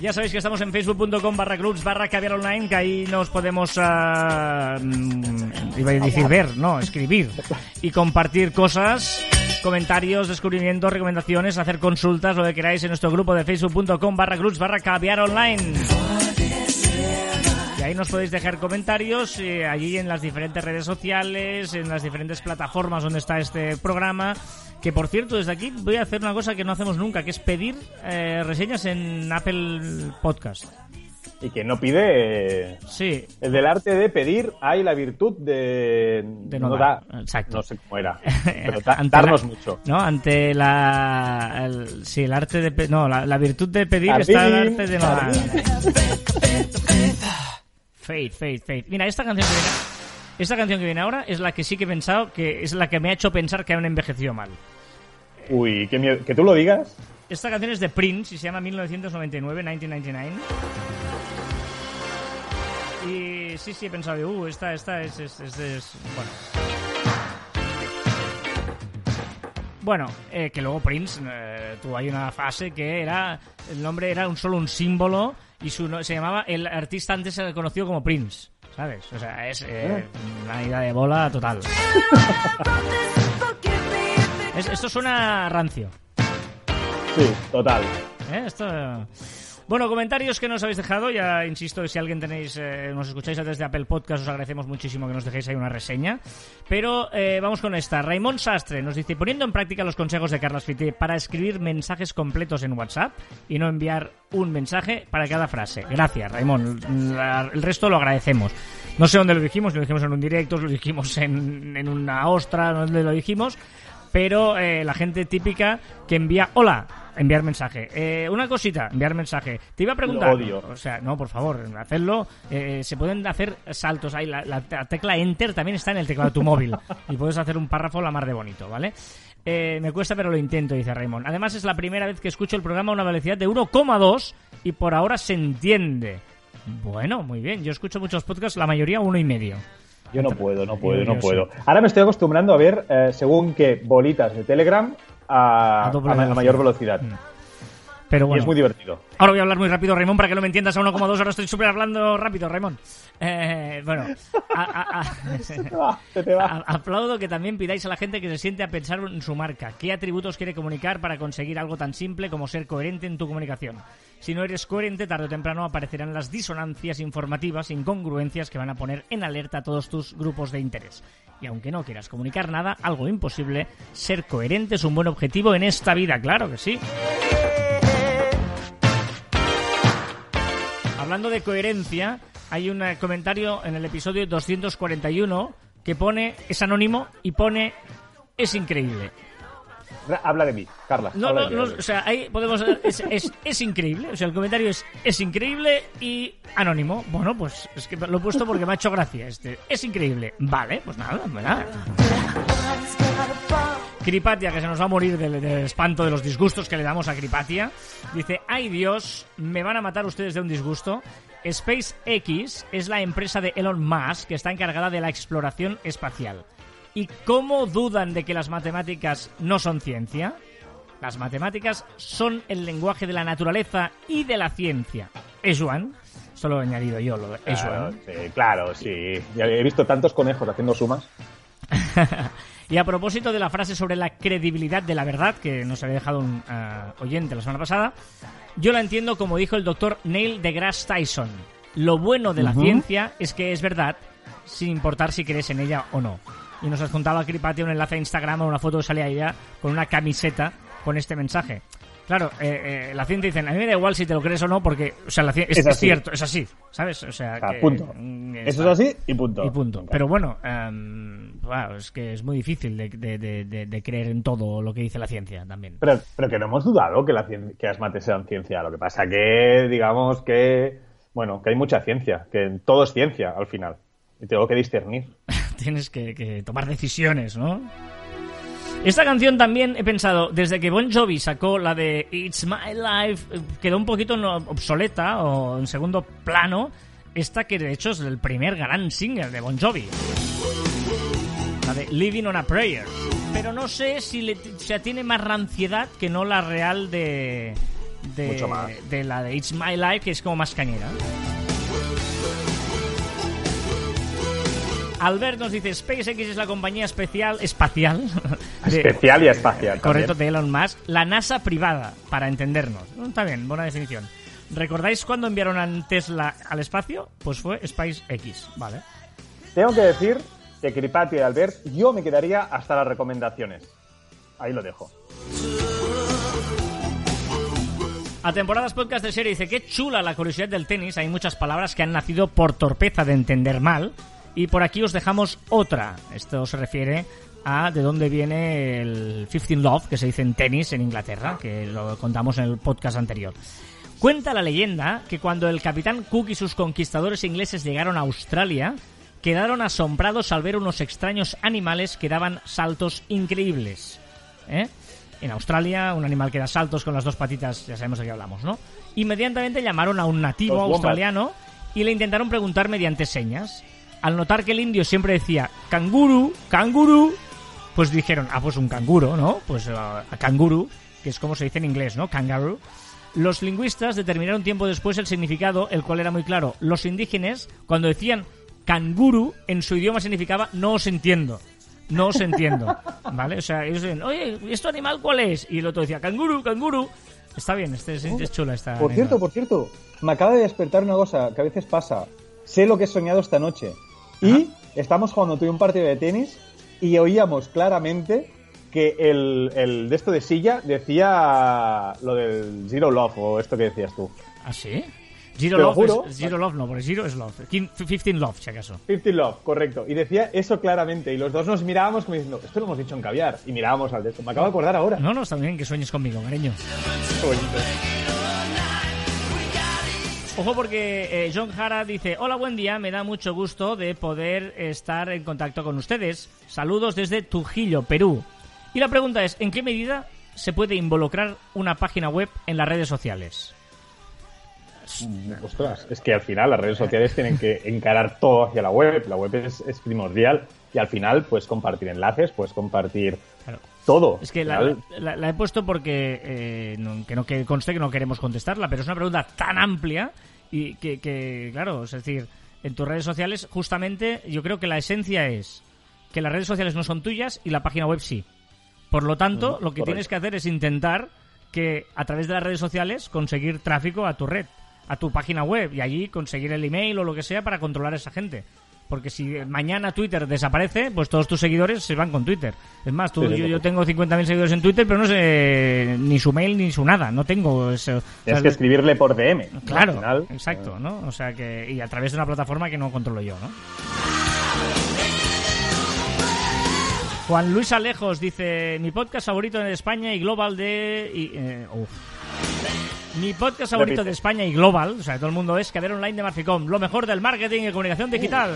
Ya sabéis que estamos en facebook.com barra clubs barra caviar online, que ahí nos podemos, uh, iba a decir ver, no, escribir y compartir cosas, comentarios, descubrimientos, recomendaciones, hacer consultas, lo que queráis en nuestro grupo de facebook.com barra clubs barra caviar online ahí nos podéis dejar comentarios eh, allí en las diferentes redes sociales, en las diferentes plataformas donde está este programa. Que por cierto, desde aquí voy a hacer una cosa que no hacemos nunca, que es pedir eh, reseñas en Apple Podcast. Y que no pide. Sí. El del arte de pedir hay la virtud de. no, dar. Exacto. No sé cómo era. Pero darnos mucho. No, ante la. sí, el arte de. No, la, virtud de pedir está el arte de no dar. Faith, Faith, Faith. Mira, esta canción que viene, esta canción que viene ahora es la que sí que he pensado que es la que me ha hecho pensar que han envejecido mal. Uy, qué miedo. ¿Que tú lo digas? Esta canción es de Prince y se llama 1999, 1999. Sí, sí, he pensado, uh, esta, esta es, es, es, bueno. Bueno, eh, que luego Prince eh, tuvo ahí una fase que era, el nombre era un solo un símbolo y su se llamaba el artista antes conocido como Prince, ¿sabes? O sea, es eh, una ida de bola total. esto suena rancio. Sí, total. ¿Eh? Esto... Bueno, comentarios que nos habéis dejado. Ya insisto, si alguien tenéis, eh, nos escucháis desde Apple Podcast, os agradecemos muchísimo que nos dejéis ahí una reseña. Pero eh, vamos con esta. Raymond Sastre nos dice: poniendo en práctica los consejos de Carlos Fité para escribir mensajes completos en WhatsApp y no enviar un mensaje para cada frase. Gracias, Raymond. el resto lo agradecemos. No sé dónde lo dijimos, lo dijimos en un directo, lo dijimos en, en una ostra, dónde lo dijimos pero eh, la gente típica que envía hola, enviar mensaje. Eh, una cosita, enviar mensaje. Te iba a preguntar. odio. O sea, no, por favor, hacerlo. Eh, se pueden hacer saltos ahí. La, tecla Enter también está en el teclado de tu móvil. Y puedes hacer un párrafo la mar de bonito, ¿vale? me cuesta, pero lo intento, dice Raymond. Además, es la primera vez que escucho el programa a una velocidad de 1,2 y por ahora se entiende. Bueno, muy bien. Yo escucho muchos podcasts, la mayoría uno y medio. Yo no puedo, no puedo, no puedo. Ahora me estoy acostumbrando a ver, eh, según qué bolitas de Telegram, a, mayor velocidad. Mm. Pero bueno. Y es muy divertido. Ahora voy a hablar muy rápido, Raymond, para que lo me entiendas a 1,2. Ahora estoy súper hablando rápido, Raymond. Eh, bueno, aplaudo que también pidáis a la gente que se siente a pensar en su marca. ¿Qué atributos quiere comunicar para conseguir algo tan simple como ser coherente en tu comunicación? Si no eres coherente, tarde o temprano aparecerán las disonancias informativas, incongruencias que van a poner en alerta a todos tus grupos de interés. Y aunque no quieras comunicar nada, algo imposible, ser coherente es un buen objetivo en esta vida, claro que sí. Hablando de coherencia, hay un eh, comentario en el episodio 241 que pone, es anónimo y pone, es increíble. Habla de mí, Carla. No, no, no, o sea, ahí podemos. Es, es, es, increíble. O sea, el comentario es, es increíble y anónimo. Bueno, pues es que lo he puesto porque me ha hecho gracia este. Es increíble. Vale, pues nada, nada. Cripatia, que se nos va a morir del, espanto de los disgustos que le damos a Cripatia, dice, ay Dios, me van a matar ustedes de un disgusto. SpaceX es la empresa de Elon Musk que está encargada de la exploración espacial. ¿Y cómo dudan de que las matemáticas no son ciencia? Las matemáticas son el lenguaje de la naturaleza y de la ciencia. ¿Es Juan? Solo he añadido yo lo de claro, sí, claro, sí. He visto tantos conejos haciendo sumas. y a propósito de la frase sobre la credibilidad de la verdad, que nos había dejado un eh, oyente la semana pasada, yo la entiendo como dijo el doctor Neil deGrasse Tyson. Lo bueno de la ciencia es que es verdad, sin importar si crees en ella o no. Y nos adjuntaba a Cripatia un enlace a Instagram o una foto que salía ella con una camiseta con este mensaje. Claro, eh, eh, la ciencia dice, a mí me da igual si te lo crees o no, porque, o sea, la ciencia, es, Es cierto, es así, ¿sabes? O sea, que, punto. mm, Eso es así y punto. Y punto. Pero bueno, em, wow, es que es muy difícil de, de- de- de- creer en todo lo que dice la ciencia también. Pero, pero que no hemos dudado que, la que las mates sean ciencia. Lo que pasa que, digamos que, bueno, que hay mucha ciencia, que todo es ciencia al final. Y tengo que discernir. Tienes que, que tomar decisiones, ¿no? Esta canción también he pensado, desde que Bon Jovi sacó la de It's My Life, eh, quedó un poquito obsoleta o en segundo plano. Esta que de hecho es el primer gran single de Bon Jovi. La de Living on a Prayer. Pero no sé si le, o sea, tiene más ranciedad que no la real de, de, Mucho más. de la de It's My Life, que es como más cañera. Albert nos dice SpaceX es la compañía especial espacial de- Especial y espacial. correcto también. de Elon Musk, la NASA privada para entendernos. Mm, Está bien, buena definición. ¿Recordáis cuando enviaron a Tesla al espacio? Pues fue SpaceX, vale. Tengo que decir que Cripati y Albert, yo me quedaría hasta las recomendaciones. Ahí lo dejo. A temporadas podcast de serie dice qué chula la curiosidad del tenis. Hay muchas palabras que han nacido por torpeza de entender mal. Y por aquí os dejamos otra. Esto se refiere a de dónde viene el 15 Love, que se dice en tenis en Inglaterra, que lo contamos en el podcast anterior. Cuenta la leyenda que cuando el capitán Cook y sus conquistadores ingleses llegaron a Australia, quedaron asombrados al ver unos extraños animales que daban saltos increíbles. ¿Eh? En Australia, un animal que da saltos con las dos patitas, ya sabemos de qué hablamos, ¿no? Inmediatamente llamaron a un nativo australiano y le intentaron preguntar mediante señas. Al notar que el indio siempre decía canguru, canguru, pues dijeron, ah, pues un canguro, ¿no? Pues a canguru, que es como se dice en inglés, ¿no? Kangaroo. Los lingüistas determinaron tiempo después el significado, el cual era muy claro. Los indígenas, cuando decían canguru, en su idioma significaba no os entiendo. No os entiendo. ¿Vale? O sea, ellos decían, oye, ¿y ¿esto animal cuál es? Y el otro decía, canguru, canguru. Está bien, este es, es chula esta. Por cierto, por cierto, me acaba de despertar una cosa que a veces pasa. Sé lo que he soñado esta noche. Y estamos jugando tú y un partido de tenis y oíamos claramente que el, el de esto de silla decía lo del Zero Love o esto que decías tú. ¿Ah, sí? Zero Love, juro. es, Zero Love no, porque Zero es Love. 15 Love, si acaso. 50 Love, correcto. Y decía eso claramente. Y los dos nos mirábamos como diciendo, esto lo hemos dicho en caviar. Y mirábamos al de esto. Me acabo de acordar ahora. No, no, está bien que sueñes conmigo, cariño. Qué bonito. Ojo porque eh, John Jara dice, hola, buen día, me da mucho gusto de poder estar en contacto con ustedes. Saludos desde Trujillo, Perú. Y la pregunta es, ¿en qué medida se puede involucrar una página web en las redes sociales? Ostras, es que al final las redes sociales tienen que encarar todo hacia la web. La web es, es primordial. Y al final, pues compartir enlaces, pues compartir Claro. Todo. Es que la, final, la- la he puesto porque, eh, no- que no que conste que no queremos contestarla, pero es una pregunta tan amplia y que, que, claro, es decir, en tus redes sociales, justamente, yo creo que la esencia es que las redes sociales no son tuyas y la página web sí. Por lo tanto, lo que correcto. tienes que hacer es intentar que a través de las redes sociales conseguir tráfico a tu red, a tu página web y allí conseguir el email o lo que sea para controlar a esa gente. Porque si mañana Twitter desaparece, pues todos tus seguidores se van con Twitter. Es más, tú, Sí, yo, yo tengo 50.000 seguidores en Twitter, pero no sé ni su mail ni su nada. No tengo eso. O tienes sea, que escribirle por DM. ¿no? Claro, Al final, exacto, ¿no? O sea que. Y a través de una plataforma que no controlo yo, ¿no? Juan Luis Alejos dice: Mi podcast favorito en España y global de. y, eh, uf. Mi podcast favorito de España y global, o sea, todo el mundo es Cadena Online de Marficom, lo mejor del marketing y comunicación digital.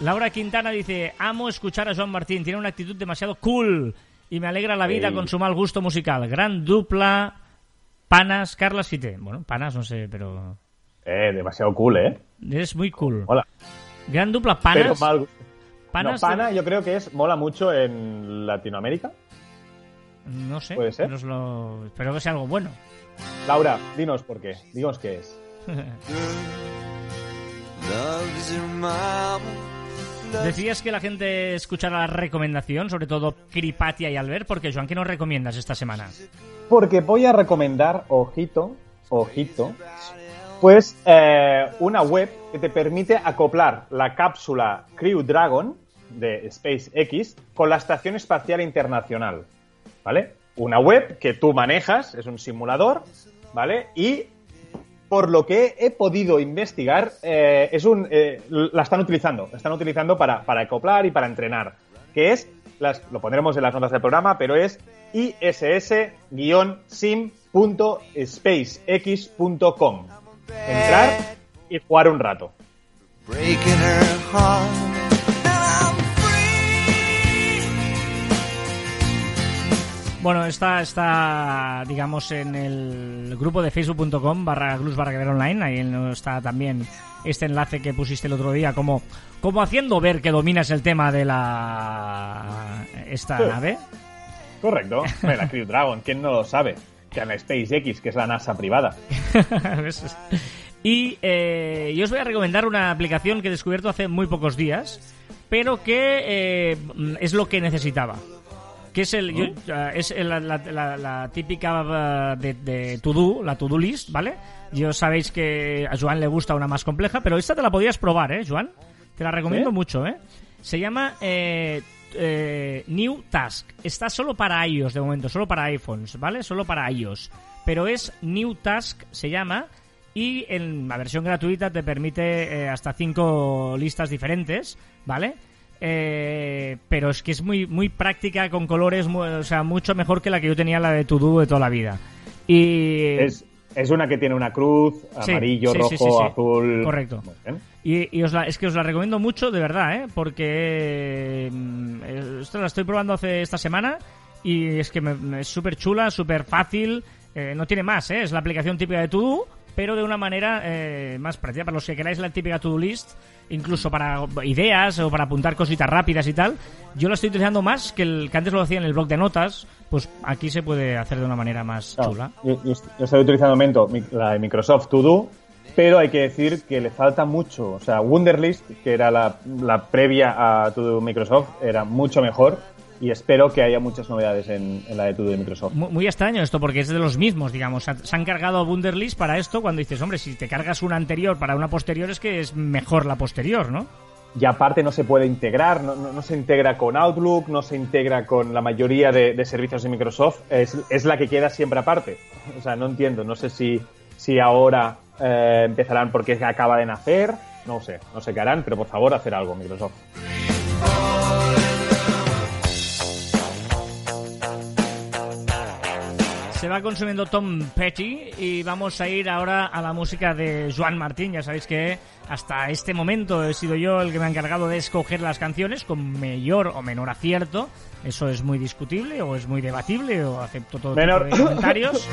Laura Quintana dice, amo escuchar a Joan Martín, tiene una actitud demasiado cool y me alegra la vida con su mal gusto musical. Gran dupla, Panas, Carlas Fite. Bueno, Panas no sé, pero Eh, demasiado cool, ¿eh? es muy cool. Hola. Gran dupla, Pero Panas. Panas no, pana yo creo que es mola mucho en Latinoamérica. no sé, ¿Puede ser? lo- espero que sea algo bueno. Laura, dinos por qué. Dinos qué es. Decías que la gente escuchara la recomendación, sobre todo Cripatia y Albert, porque Joan, ¿qué nos recomiendas esta semana? Porque voy a recomendar, ojito, ojito, Pues eh, una web que te permite acoplar la cápsula Crew Dragon de SpaceX con la Estación Espacial Internacional, ¿vale? Una web que tú manejas, es un simulador, ¿vale? Y por lo que he podido investigar, eh, es un, eh, la están utilizando, la están utilizando para, para acoplar y para entrenar, que es, las, lo pondremos en las notas del programa, pero es iss-sim.spacex.com. Entrar y jugar un rato. breaking her heart. Bueno, está, está, digamos, en el grupo de facebook.com barra glus barra online. Ahí está también este enlace que pusiste el otro día, como, como haciendo ver que dominas el tema de la esta Sí. nave. Correcto. La Crew Dragon, ¿quién no lo sabe? Que en la SpaceX, que es la NASA privada. Y eh, yo os voy a recomendar una aplicación que he descubierto hace muy pocos días, pero que eh, es lo que necesitaba. Que es, el, yo- eh, es la, la- la- la típica eh, de, de To Do, la To Do List, ¿vale? Yo sabéis que a Joan le gusta una más compleja, pero esta te la podías probar, ¿eh, Joan? Te la recomiendo ¿Sí? mucho, ¿eh? Se llama eh, eh, New Task. Está solo para iOS de momento, solo para iPhones, ¿vale? Solo para iOS. Pero es New Task, se llama. Y en la versión gratuita te permite eh, hasta cinco listas diferentes, ¿vale? Eh, pero es que es muy, muy práctica, con colores, o sea, mucho mejor que la que yo tenía, la de To Do de toda la vida. Y Es, es una que tiene una cruz, Sí, amarillo, sí, rojo, sí, azul. Correcto. Y, y os la- es que os la recomiendo mucho, de verdad, ¿eh? Porque mm, eh, esto la estoy probando hace esta semana y es que me- me- es súper chula, súper fácil. Eh, no tiene más, ¿eh? Es la aplicación típica de To-Do, pero de una manera eh, más práctica. Para los que queráis la típica To-Do List, incluso para ideas o para apuntar cositas rápidas y tal, yo la estoy utilizando más que, el, que antes lo hacía en el blog de notas. Pues aquí se puede hacer de una manera más Claro, chula. Yo, yo est- yo estoy utilizando mi- la de Microsoft To Do, pero hay que decir que le falta mucho. O sea, Wunderlist, que era la, la previa a To Do Microsoft, era mucho mejor y espero que haya muchas novedades en, en la de To Do de Microsoft. Mu- Muy extraño esto porque es de los mismos, digamos. Se han- cargado a Wunderlist para esto cuando dices, hombre, si te cargas una anterior para una posterior es que es mejor la posterior, ¿no? Y aparte no se puede integrar, no, no- no se integra con Outlook, no se integra con la mayoría de, de servicios de Microsoft, es, es la que queda siempre aparte. O sea, no entiendo, no sé si, si ahora eh, empezarán porque acaba de nacer, no sé, no sé qué harán, pero por favor hacer algo Microsoft. Se va consumiendo Tom Petty y vamos a ir ahora a la música de Joan Martín. Ya sabéis que hasta este momento he sido yo el que me ha encargado de escoger las canciones con mayor o menor acierto. Eso es muy discutible o es muy debatible o acepto todo Menor. tipo de comentarios.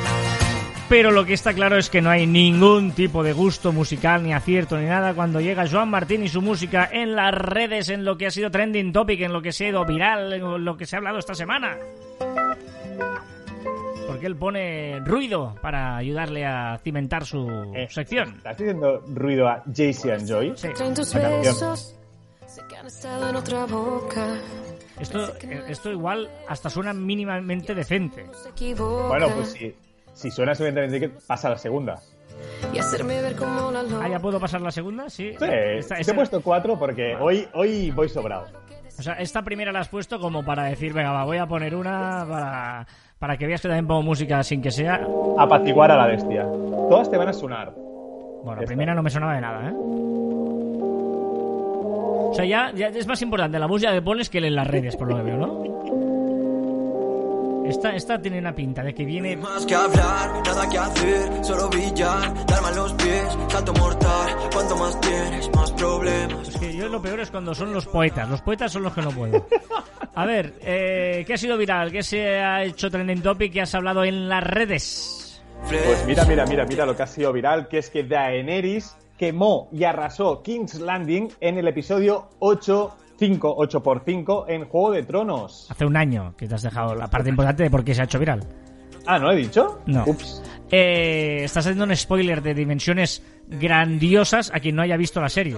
Pero lo que está claro es que no hay ningún tipo de gusto musical ni acierto ni nada cuando llega Joan Martín y su música en las redes, en lo que ha sido trending topic, en lo que se ha ido viral, en lo que se ha hablado esta semana. Porque él pone ruido para ayudarle a cimentar su Eh, sección. ¿Estás haciendo ruido a and Joy? Sí. Otra boca. Esto, esto igual hasta suena mínimamente decente. Bueno, pues si, si suena suficientemente bien, pasa a la segunda. Y hacerme ver como la loca. Ah, ¿ya puedo pasar la segunda? Sí. Sí, Esta- te esta- he puesto cuatro porque hoy, hoy voy sobrado. O sea, esta primera la has puesto como para decir, venga, va, voy a poner una para, para que veas que también pongo música sin que sea... Apaciguar a la bestia. Todas te van a sonar. Bueno, la primera no me sonaba de nada, ¿eh? O sea, ya, ya es más importante la música que pones que en las redes, por lo que veo, ¿no? Esta, esta tiene una pinta de que viene... Más que hablar, nada que hacer, solo brillar, los pies, salto mortal. Cuanto más tienes, más problemas. Es que yo lo peor es cuando son los poetas. Los poetas son los que no puedo. A ver, eh, ¿qué ha sido viral? ¿Qué se ha hecho trending topic? ¿Qué has hablado en las redes? Pues mira, mira, mira, mira lo que ha sido viral, que es que Daenerys quemó y arrasó King's Landing en el episodio 8, 5, 8 por 5 en Juego de Tronos. Hace un año que te has dejado la parte importante de por qué se ha hecho viral. Ah, ¿no he dicho? No. Ups. Eh, estás haciendo un spoiler de dimensiones grandiosas a quien no haya visto la serie.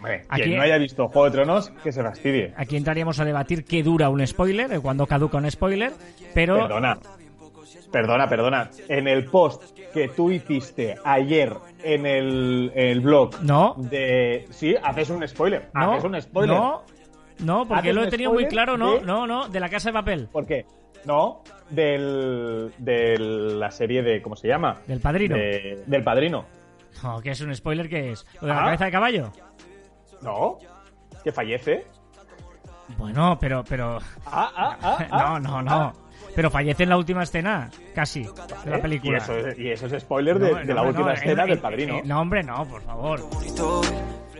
Hombre, Aquí- quien no haya visto Juego de Tronos, que se fastidie. Aquí entraríamos a debatir qué dura un spoiler, eh, cuándo caduca un spoiler, pero Perdona. Perdona, perdona. En el post que tú hiciste ayer en el, el blog No. de... Sí, haces un spoiler. No, haces un spoiler. no, no, porque lo he tenido muy claro, no, de- no, no, de la casa de papel, ¿Por qué? No, del, de la serie de... ¿Cómo se llama? del padrino. De- del padrino. No, que es un spoiler que es. ¿Lo de la Ah. cabeza de caballo? No, que fallece. Bueno, pero, pero. Ah, ah, ah, ah. no, no, no. Pero fallece en la última escena, casi, de la ¿Eh? película. Y eso, es- y eso es spoiler de, No, de no, la no, última escena eh, del eh, padrino. eh, no, hombre, no, por favor.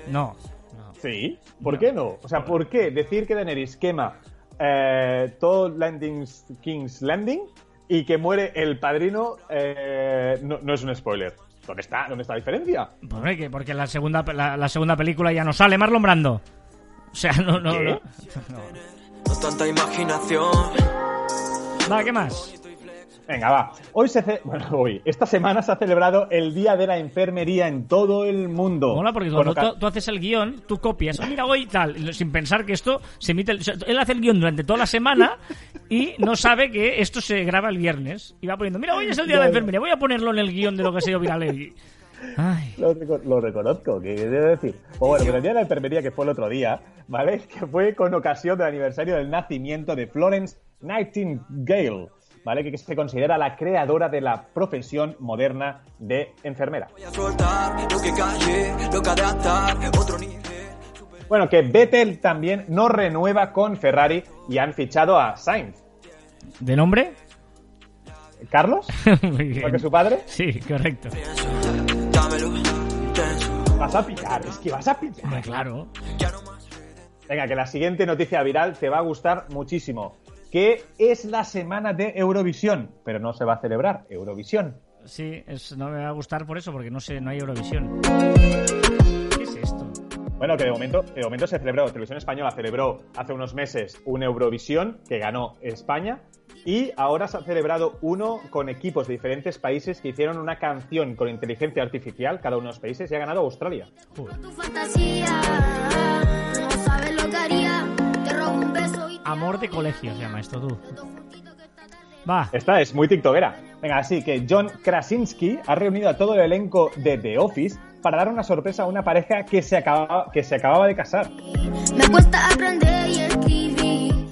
No. no. Sí, ¿por qué no? O sea, ¿por qué decir que Daenerys quema eh, todo Landing's King's Landing y que muere el padrino eh, no, no es un spoiler? ¿Dónde está, ¿Dónde está la diferencia? Pues, hombre, que porque la segunda, la, la segunda película ya no sale Marlon Brando. O sea, no, no, ¿Qué? no. no. No tanta imaginación. Va, ¿qué más? Venga, va. Hoy se ce- bueno, hoy, esta semana se ha celebrado el Día de la Enfermería en todo el mundo. Mola porque cuando tú, tú haces el guion, tú copias, "Ah, mira hoy tal, sin pensar que esto se emite. el- o sea, él hace el guion durante toda la semana y no sabe que esto se graba el viernes. Y va poniendo, mira, hoy es el día de la enfermería, voy a ponerlo en el guion de lo que ha sido viral. hoy". Ay, Lo, lo reconozco, que debo decir. O bueno, pero el día de la enfermería que fue el otro día, ¿vale? Que fue con ocasión del aniversario del nacimiento de Florence Nightingale, ¿vale? Que se considera la creadora de la profesión moderna de enfermera. Bueno, que Vettel también no renueva con Ferrari y han fichado a Sainz. ¿De nombre? ¿Carlos? Muy bien. ¿Porque su padre? Sí, correcto. Vas a pillar, es que vas a pillar. Hombre, claro. Venga, que la siguiente noticia viral te va a gustar muchísimo. Que es la semana de Eurovisión, pero no se va a celebrar Eurovisión. Sí, es- no me va a gustar por eso, porque no sé, no hay Eurovisión. ¿Qué es esto? Bueno, que de momento, de momento se celebró, Televisión Española celebró hace unos meses un Eurovisión que ganó España y ahora se ha celebrado uno con equipos de diferentes países que hicieron una canción con inteligencia artificial, cada uno de los países, y ha ganado Australia. Joder. Amor de colegio se llama esto, tú. Va. Esta es muy tiktokera. Venga, así que John Krasinski ha reunido a todo el elenco de The Office para dar una sorpresa a una pareja que se acababa, que se acababa de casar. Me cuesta aprender y escribir.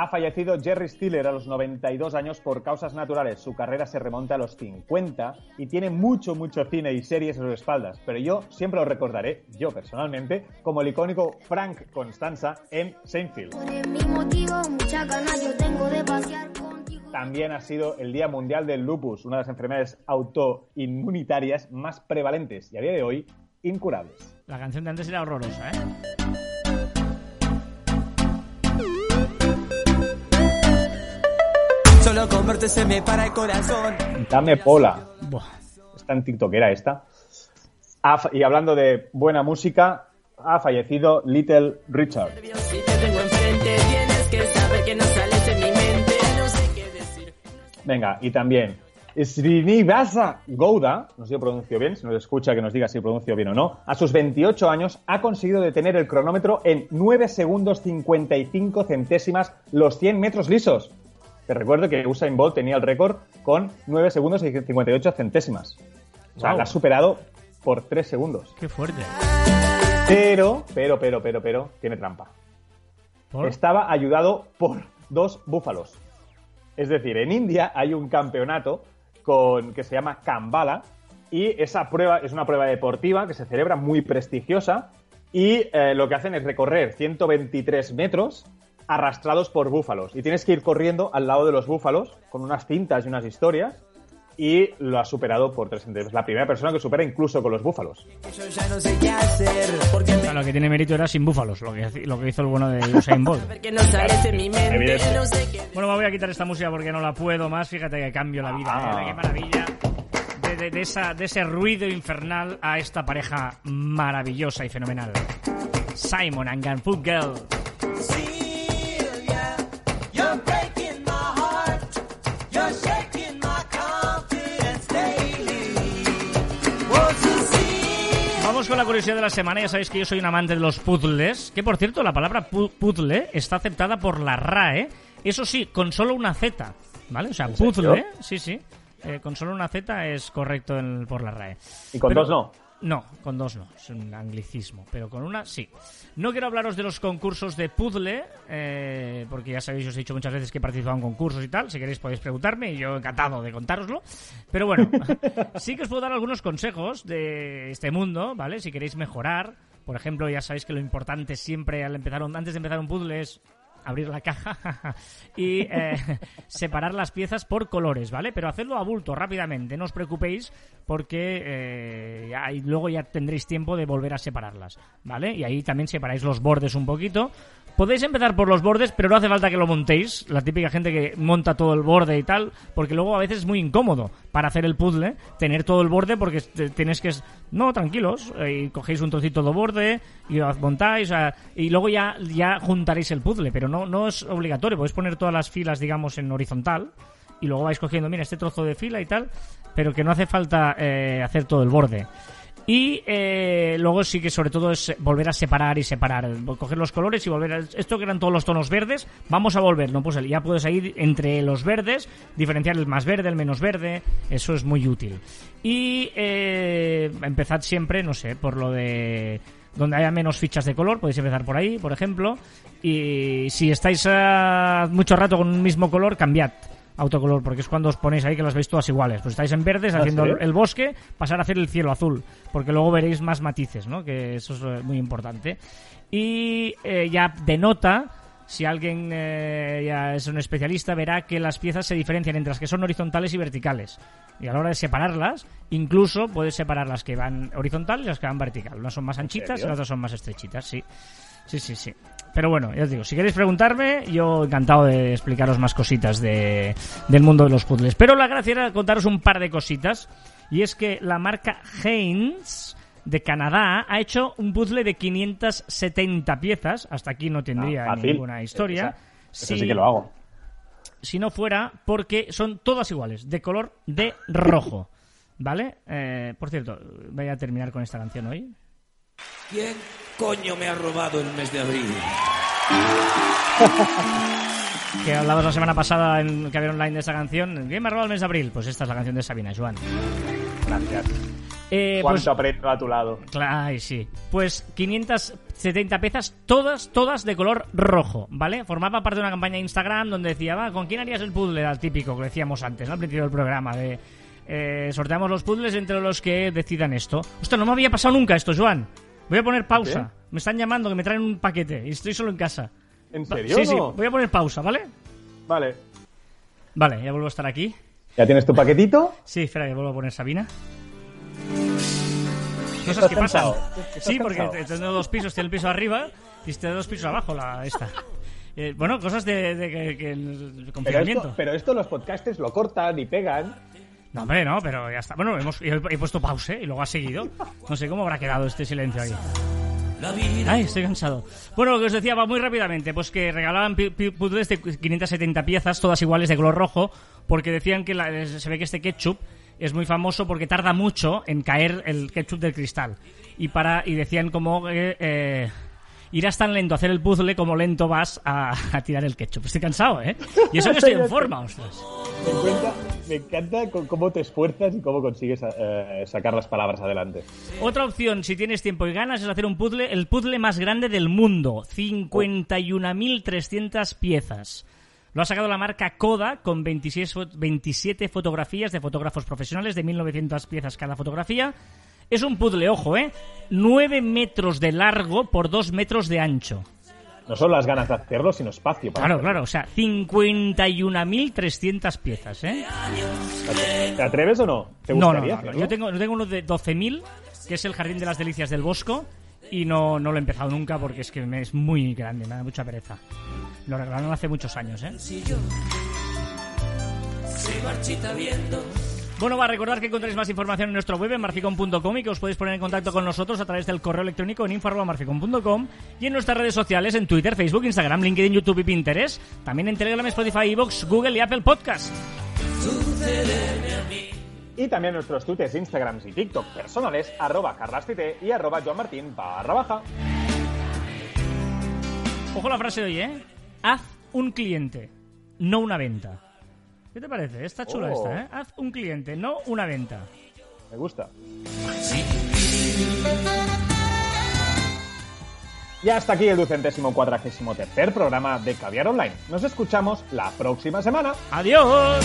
Ha fallecido Jerry Stiller a los 92 años por causas naturales. Su carrera se remonta a los 50 y tiene mucho, mucho cine y series a sus espaldas. Pero yo siempre lo recordaré, yo personalmente, como el icónico Frank Constanza en Seinfeld. Tú eres mi motivo, mucha ganas yo tengo de pasear contigo. También ha sido el Día Mundial del Lupus, una de las enfermedades autoinmunitarias más prevalentes y a día de hoy incurables. La canción de antes era horrorosa, ¿eh? Solo con verte se me para el corazón. Dame pola. Buah. Es tan tiktokera esta. Y hablando de buena música, ha fallecido Little Richard. Venga, y también Srinivasa Gouda, no sé si lo pronuncio bien, si nos escucha que nos diga si pronuncio bien o no, a sus 28 años ha conseguido detener el cronómetro en 9 segundos 55 centésimas los 100 metros lisos. Te recuerdo que Usain Bolt tenía el récord con 9 segundos y 58 centésimas. O sea, la ha superado por 3 segundos. Qué fuerte. Pero, pero, pero, pero, pero, tiene trampa. ¿Por? Estaba ayudado por dos búfalos. Es decir, en India hay un campeonato con, que se llama Kambala y esa prueba es una prueba deportiva que se celebra muy prestigiosa y eh, lo que hacen es recorrer 123 metros arrastrados por búfalos y tienes que ir corriendo al lado de los búfalos con unas cintas y unas historias y lo ha superado por tres centímetros. La primera persona que supera incluso con los búfalos. No sé qué hacer. Porque O me sea, lo que tiene mérito era sin búfalos, lo que, lo que hizo el bueno de Usain Bolt. Bueno, me voy a quitar esta música porque no la puedo más. Fíjate que cambio la vida. Ah. ¿eh? Qué maravilla. De, de- de esa, de ese ruido infernal a esta pareja maravillosa y fenomenal. Simon and Garfunkel. Girl. Con la curiosidad de la semana. Ya sabéis que yo soy un amante de los puzzles. Que por cierto, la palabra pu- puzzle está aceptada por la RAE. Eso sí, con solo una Z. ¿vale? O sea, puzzle, sí, sí. Eh, con solo una Z es correcto en- por la RAE. Y con Pero- dos no. No, con dos no, es un anglicismo, pero con una sí. No quiero hablaros de los concursos de puzzle, eh, porque ya sabéis, os he dicho muchas veces que he participado en concursos y tal, si queréis podéis preguntarme y yo encantado de contároslo. Pero bueno, sí que os puedo dar algunos consejos de este mundo, ¿vale? Si queréis mejorar, por ejemplo, ya sabéis que lo importante siempre al empezar un- antes de empezar un puzzle es abrir la caja y eh, separar las piezas por colores, ¿vale? Pero hacedlo a bulto rápidamente, no os preocupéis porque eh, luego ya tendréis tiempo de volver a separarlas, ¿vale? Y ahí también separáis los bordes un poquito. Podéis empezar por los bordes, pero no hace falta que lo montéis. La típica gente que monta todo el borde y tal, porque luego a veces es muy incómodo para hacer el puzzle tener todo el borde porque te- tienes que... No, tranquilos, eh, y cogéis un trocito de borde y lo montáis ah, y luego ya, ya juntaréis el puzzle, pero no, no es obligatorio. Podéis poner todas las filas, digamos, en horizontal y luego vais cogiendo, mira, este trozo de fila y tal, pero que no hace falta eh, hacer todo el borde. Y eh, luego sí que sobre todo es volver a separar y separar, coger los colores y volver a... Esto que eran todos los tonos verdes, vamos a volver, ¿no? Pues ya puedes ir entre los verdes, diferenciar el más verde, el menos verde, eso es muy útil. Y eh, empezad siempre, no sé, por lo de donde haya menos fichas de color, podéis empezar por ahí, por ejemplo. Y si estáis mucho rato con un mismo color, cambiad autocolor, porque es cuando os ponéis ahí que las veis todas iguales. Pues estáis en verdes haciendo sí? el, bosque, pasar a hacer el cielo azul, porque luego veréis más matices, ¿no? Que eso es eh, muy importante. Y eh, ya denota, si alguien eh, ya es un especialista, verá que las piezas se diferencian entre las que son horizontales y verticales. Y a la hora de separarlas, incluso puedes separar las que van horizontal y las que van vertical. Unas son más anchitas y las otras son más estrechitas, sí. Sí, sí, sí. Pero bueno, ya os digo, si queréis preguntarme, yo encantado de explicaros más cositas de, del mundo de los puzzles. Pero la gracia era contaros un par de cositas. Y es que la marca Haynes de Canadá ha hecho un puzzle de 570 piezas. Hasta aquí no tendría Ah, ninguna historia. Esa- Eso sí que lo hago. Si no fuera porque son todas iguales, de color de rojo. ¿Vale? Eh, por cierto, voy a terminar con esta canción hoy. ¿Quién coño me ha robado el mes de abril? que hablabas la semana pasada en que había online de esta canción. ¿Quién me ha robado el mes de abril? Pues esta es la canción de Sabina, Joan. Gracias. Eh, ¿Cuánto pues, aprendo a tu lado? cla- ay, sí. Pues 570 piezas, todas, todas de color rojo, ¿vale? Formaba parte de una campaña de Instagram donde decía, va, ¿con quién harías el puzzle? Al típico que decíamos antes, ¿no? Al principio del programa, de... eh, sorteamos los puzzles entre los que decidan esto. Hostia, no me había pasado nunca esto, Joan. Voy a poner pausa. Me están llamando que me traen un paquete y estoy solo en casa. ¿En serio? Sí, sí, voy a poner pausa, ¿vale? Vale. Vale, ya vuelvo a estar aquí. ¿Ya tienes tu paquetito? Sí, espera, que vuelvo a poner Sabina. Cosas ¿Estás que pasan. Sí, porque tengo dos pisos, tiene el piso arriba y tiene dos pisos abajo, la esta. Eh, bueno, cosas de, de, de Pero confinamiento. esto, pero esto los podcasters lo cortan y pegan. No, hombre, no, pero ya está. Bueno, hemos, he, he puesto pause y luego ha seguido. No sé cómo habrá quedado este silencio ahí. Ay, estoy cansado. Bueno, lo que os decía, va muy rápidamente, pues que regalaban puzzles de 570 piezas, todas iguales de color rojo, porque decían que la- se ve que este ketchup es muy famoso porque tarda mucho en caer el ketchup del cristal. Y para y decían como que eh, irás tan lento a hacer el puzzle como lento vas a, a tirar el ketchup. Estoy cansado, ¿eh? Y eso que estoy en forma, ostras. Me, cuenta- me encanta cómo te esfuerzas y cómo consigues eh, sacar las palabras adelante. Otra opción, si tienes tiempo y ganas, es hacer un puzzle, el puzzle más grande del mundo. 51.300 piezas. Lo ha sacado la marca Coda con 26 fo- 27 fotografías de fotógrafos profesionales de 1.900 piezas cada fotografía. Es un puzzle, ojo, ¿eh? 9 metros de largo por 2 metros de ancho. No solo las ganas de hacerlo, sino espacio. para Claro, hacerlo. claro, o sea, 51.300 piezas, ¿eh? ¿Te atreves o no? ¿Te No, no, no? Yo tengo, yo tengo uno de 12.000, que es el Jardín de las Delicias del Bosco, y no, no lo he empezado nunca porque es que me es muy grande, me da mucha pereza. Lo regalaron hace muchos años, ¿eh? Se marchita viendo. Bueno, va a recordar que encontráis más información en nuestro web en marficom.com y que os podéis poner en contacto con nosotros a través del correo electrónico en info.marficom.com y en nuestras redes sociales en Twitter, Facebook, Instagram, LinkedIn, YouTube y Pinterest. También en Telegram, Spotify, Evox, Google y Apple Podcast. Y también nuestros twitters, Instagrams y TikTok personales, arroba carlastite y arroba joanmartin barra baja. Ojo la frase de hoy, ¿eh? Haz un cliente, no una venta. ¿Qué te parece? Está chula Oh. esta, ¿eh? Haz un cliente, no una venta. Me gusta. Y hasta aquí el ducentésimo cuadragésimo tercer programa de Caviar Online. Nos escuchamos la próxima semana. ¡Adiós!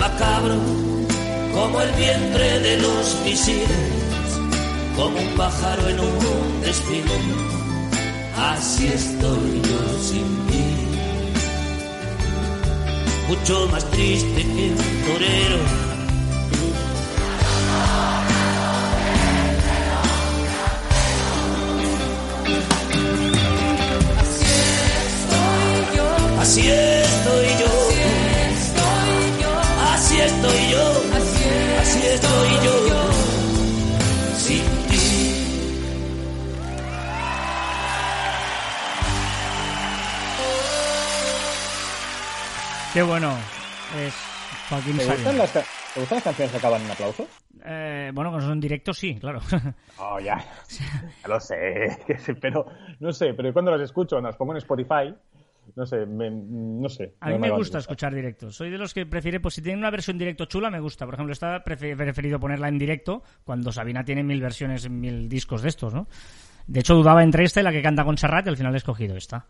Macabro como el vientre de los misiles, como un pájaro en un desfile. Así estoy yo sin ti mucho más triste que un torero. Así estoy yo, así estoy yo, así estoy yo, sin ti. Qué bueno es Joaquín ¿Te gustan, las, ca- ¿Te gustan las canciones que acaban en aplausos? Eh, bueno, cuando son en directo, sí, claro. Oh, ya. Ya lo sé, pero no sé, pero cuando las escucho, cuando las pongo en Spotify, no sé, me- no sé. A mí me gusta escuchar directos. Soy de los que prefiere, pues si tienen una versión directo chula, me gusta. Por ejemplo, he preferido ponerla en directo cuando Sabina tiene mil versiones, mil discos de estos, ¿no? De hecho, dudaba entre esta y la que canta con Serrat y al final he escogido esta.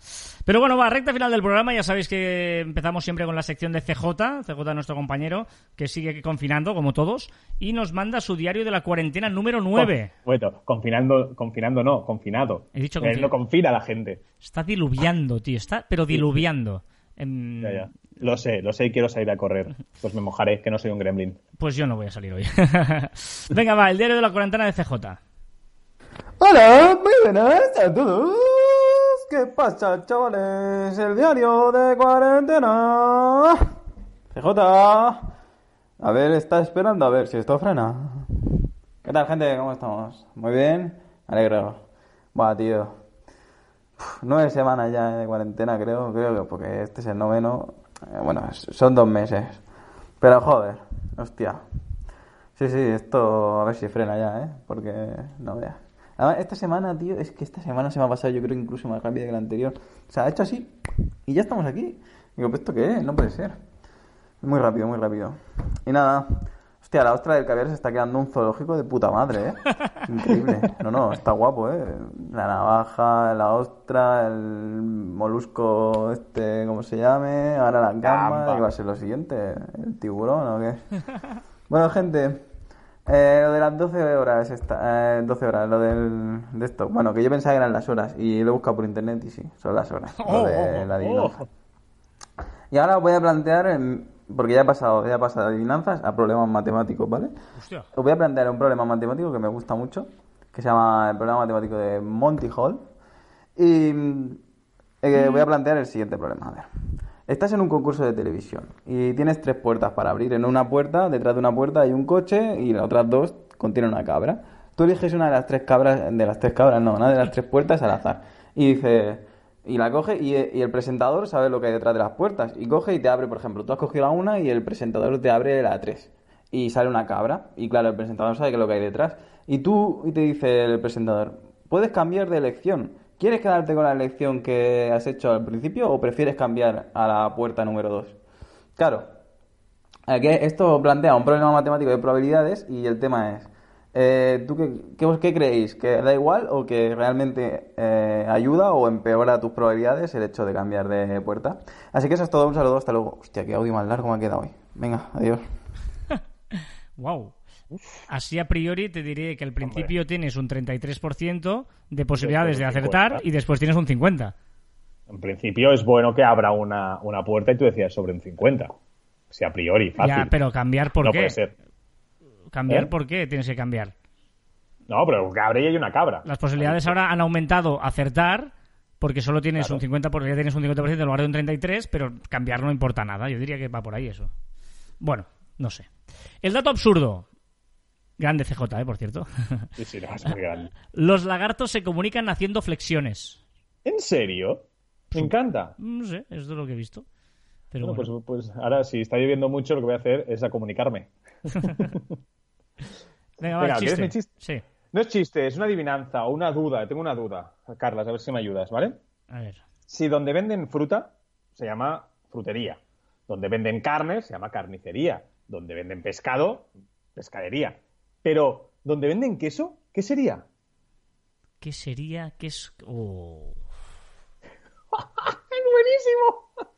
Pero bueno, va, recta final del programa. Ya sabéis que empezamos siempre con la sección de CJ. CJ, nuestro compañero, que sigue confinando, como todos, y nos manda su diario de la cuarentena número 9. Bueno, confinando, confinando no, confinado. He dicho Él no confina a la gente. Está diluviando, tío. Está, pero diluviando. Em, Ya, ya. Lo sé, lo sé y quiero salir a correr. Pues me mojaré, que no soy un gremlin. Pues yo no voy a salir hoy. Venga, va, el diario de la cuarentena de CJ. Hola, muy buenas a todos. ¿Qué pasa, chavales? El diario de cuarentena. CJ. A ver, está esperando a ver si esto frena. ¿Qué tal, gente? ¿Cómo estamos? Muy bien. Me alegro. Buah, tío. Uf, Nueve semanas ya de cuarentena, creo. Creo que porque este es el noveno. Eh, Bueno, son dos meses. Pero joder, hostia. Sí, sí, esto a ver si frena ya, ¿eh? Porque no veas. Además, esta semana, tío, es que esta semana se me ha pasado yo creo incluso más rápida que la anterior. O sea, ha hecho así y ya estamos aquí. Digo, ¿pues esto qué es? No puede ser. Muy rápido, muy rápido. Y nada, hostia, la ostra del caviar se está quedando un zoológico de puta madre, ¿eh? Increíble. No, no, está guapo, ¿eh? La navaja, la ostra, el molusco este, ¿cómo se llame? Ahora la Gamba. ¿qué va a ser lo siguiente? ¿El tiburón o qué? Bueno, gente, eh, lo de las 12 horas, esta, eh, 12 horas, lo del, de esto. Bueno, que yo pensaba que eran las horas y lo he buscado por internet y sí, son las horas. Lo de la adivinanza. Y ahora os voy a plantear, porque ya he pasado, ya he pasado de adivinanzas a problemas matemáticos, ¿vale? Hostia. Os voy a plantear un problema matemático que me gusta mucho, que se llama el problema matemático de Monty Hall. Y mm, eh, voy a plantear el siguiente problema. A ver. Estás en un concurso de televisión y tienes tres puertas para abrir. En una puerta, detrás de una puerta hay un coche y las otras dos contienen una cabra. Tú eliges una de las tres cabras, de las tres cabras, no, una de las tres puertas al azar. Y dice, y la coge y, el presentador sabe lo que hay detrás de las puertas. Y coge y te abre, por ejemplo, tú has cogido la una y el presentador te abre la tres. Y sale una cabra. Y claro, el presentador sabe qué es lo que hay detrás. Y tú, y te dice el presentador, puedes cambiar de elección. ¿Quieres quedarte con la elección que has hecho al principio o prefieres cambiar a la puerta número 2? Claro, aquí esto plantea un problema matemático de probabilidades y el tema es, eh, ¿tú qué, creéis? ¿Que da igual o que realmente eh, ayuda o empeora tus probabilidades el hecho de cambiar de puerta? Así que eso es todo, un saludo, hasta luego. Hostia, qué audio más largo me ha quedado hoy. Venga, adiós. Wow. Así a priori te diré que al principio tienes un 33% de posibilidades de acertar 50. y después tienes un 50%. En principio es bueno que abra una, una puerta y tú decías sobre un 50. Si a priori, fácil. Ya, pero cambiar por no qué? puede ser. ¿Cambiar ¿Eh? por qué tienes que cambiar? No, pero abre y hay una cabra. Las posibilidades ahora han aumentado acertar Porque solo tienes Claro. un 50%, porque ya tienes un 50% en lugar de un 33%, pero cambiar no importa nada. Yo diría que va por ahí eso. Bueno, no sé. El dato absurdo. Grande CJ, ¿eh? Por cierto. Sí, sí, no, es muy grande. Los lagartos se comunican haciendo flexiones. ¿En serio? Me encanta. No sé, eso es lo que he visto. Pero Bueno, bueno. pues, pues ahora, si está lloviendo mucho, lo que voy a hacer es a comunicarme. Venga, va, Venga, chiste. ¿quieres mi chiste? Sí, No es chiste, es una adivinanza o una duda. Tengo una duda. Carlas, a ver si me ayudas, ¿vale? a ver. Si donde venden fruta se llama frutería, donde venden carne se llama carnicería, donde venden pescado, pescadería. Pero, donde venden queso, ¿qué sería? ¿Qué sería? ¿Qué es...? Oh. ¡Es buenísimo!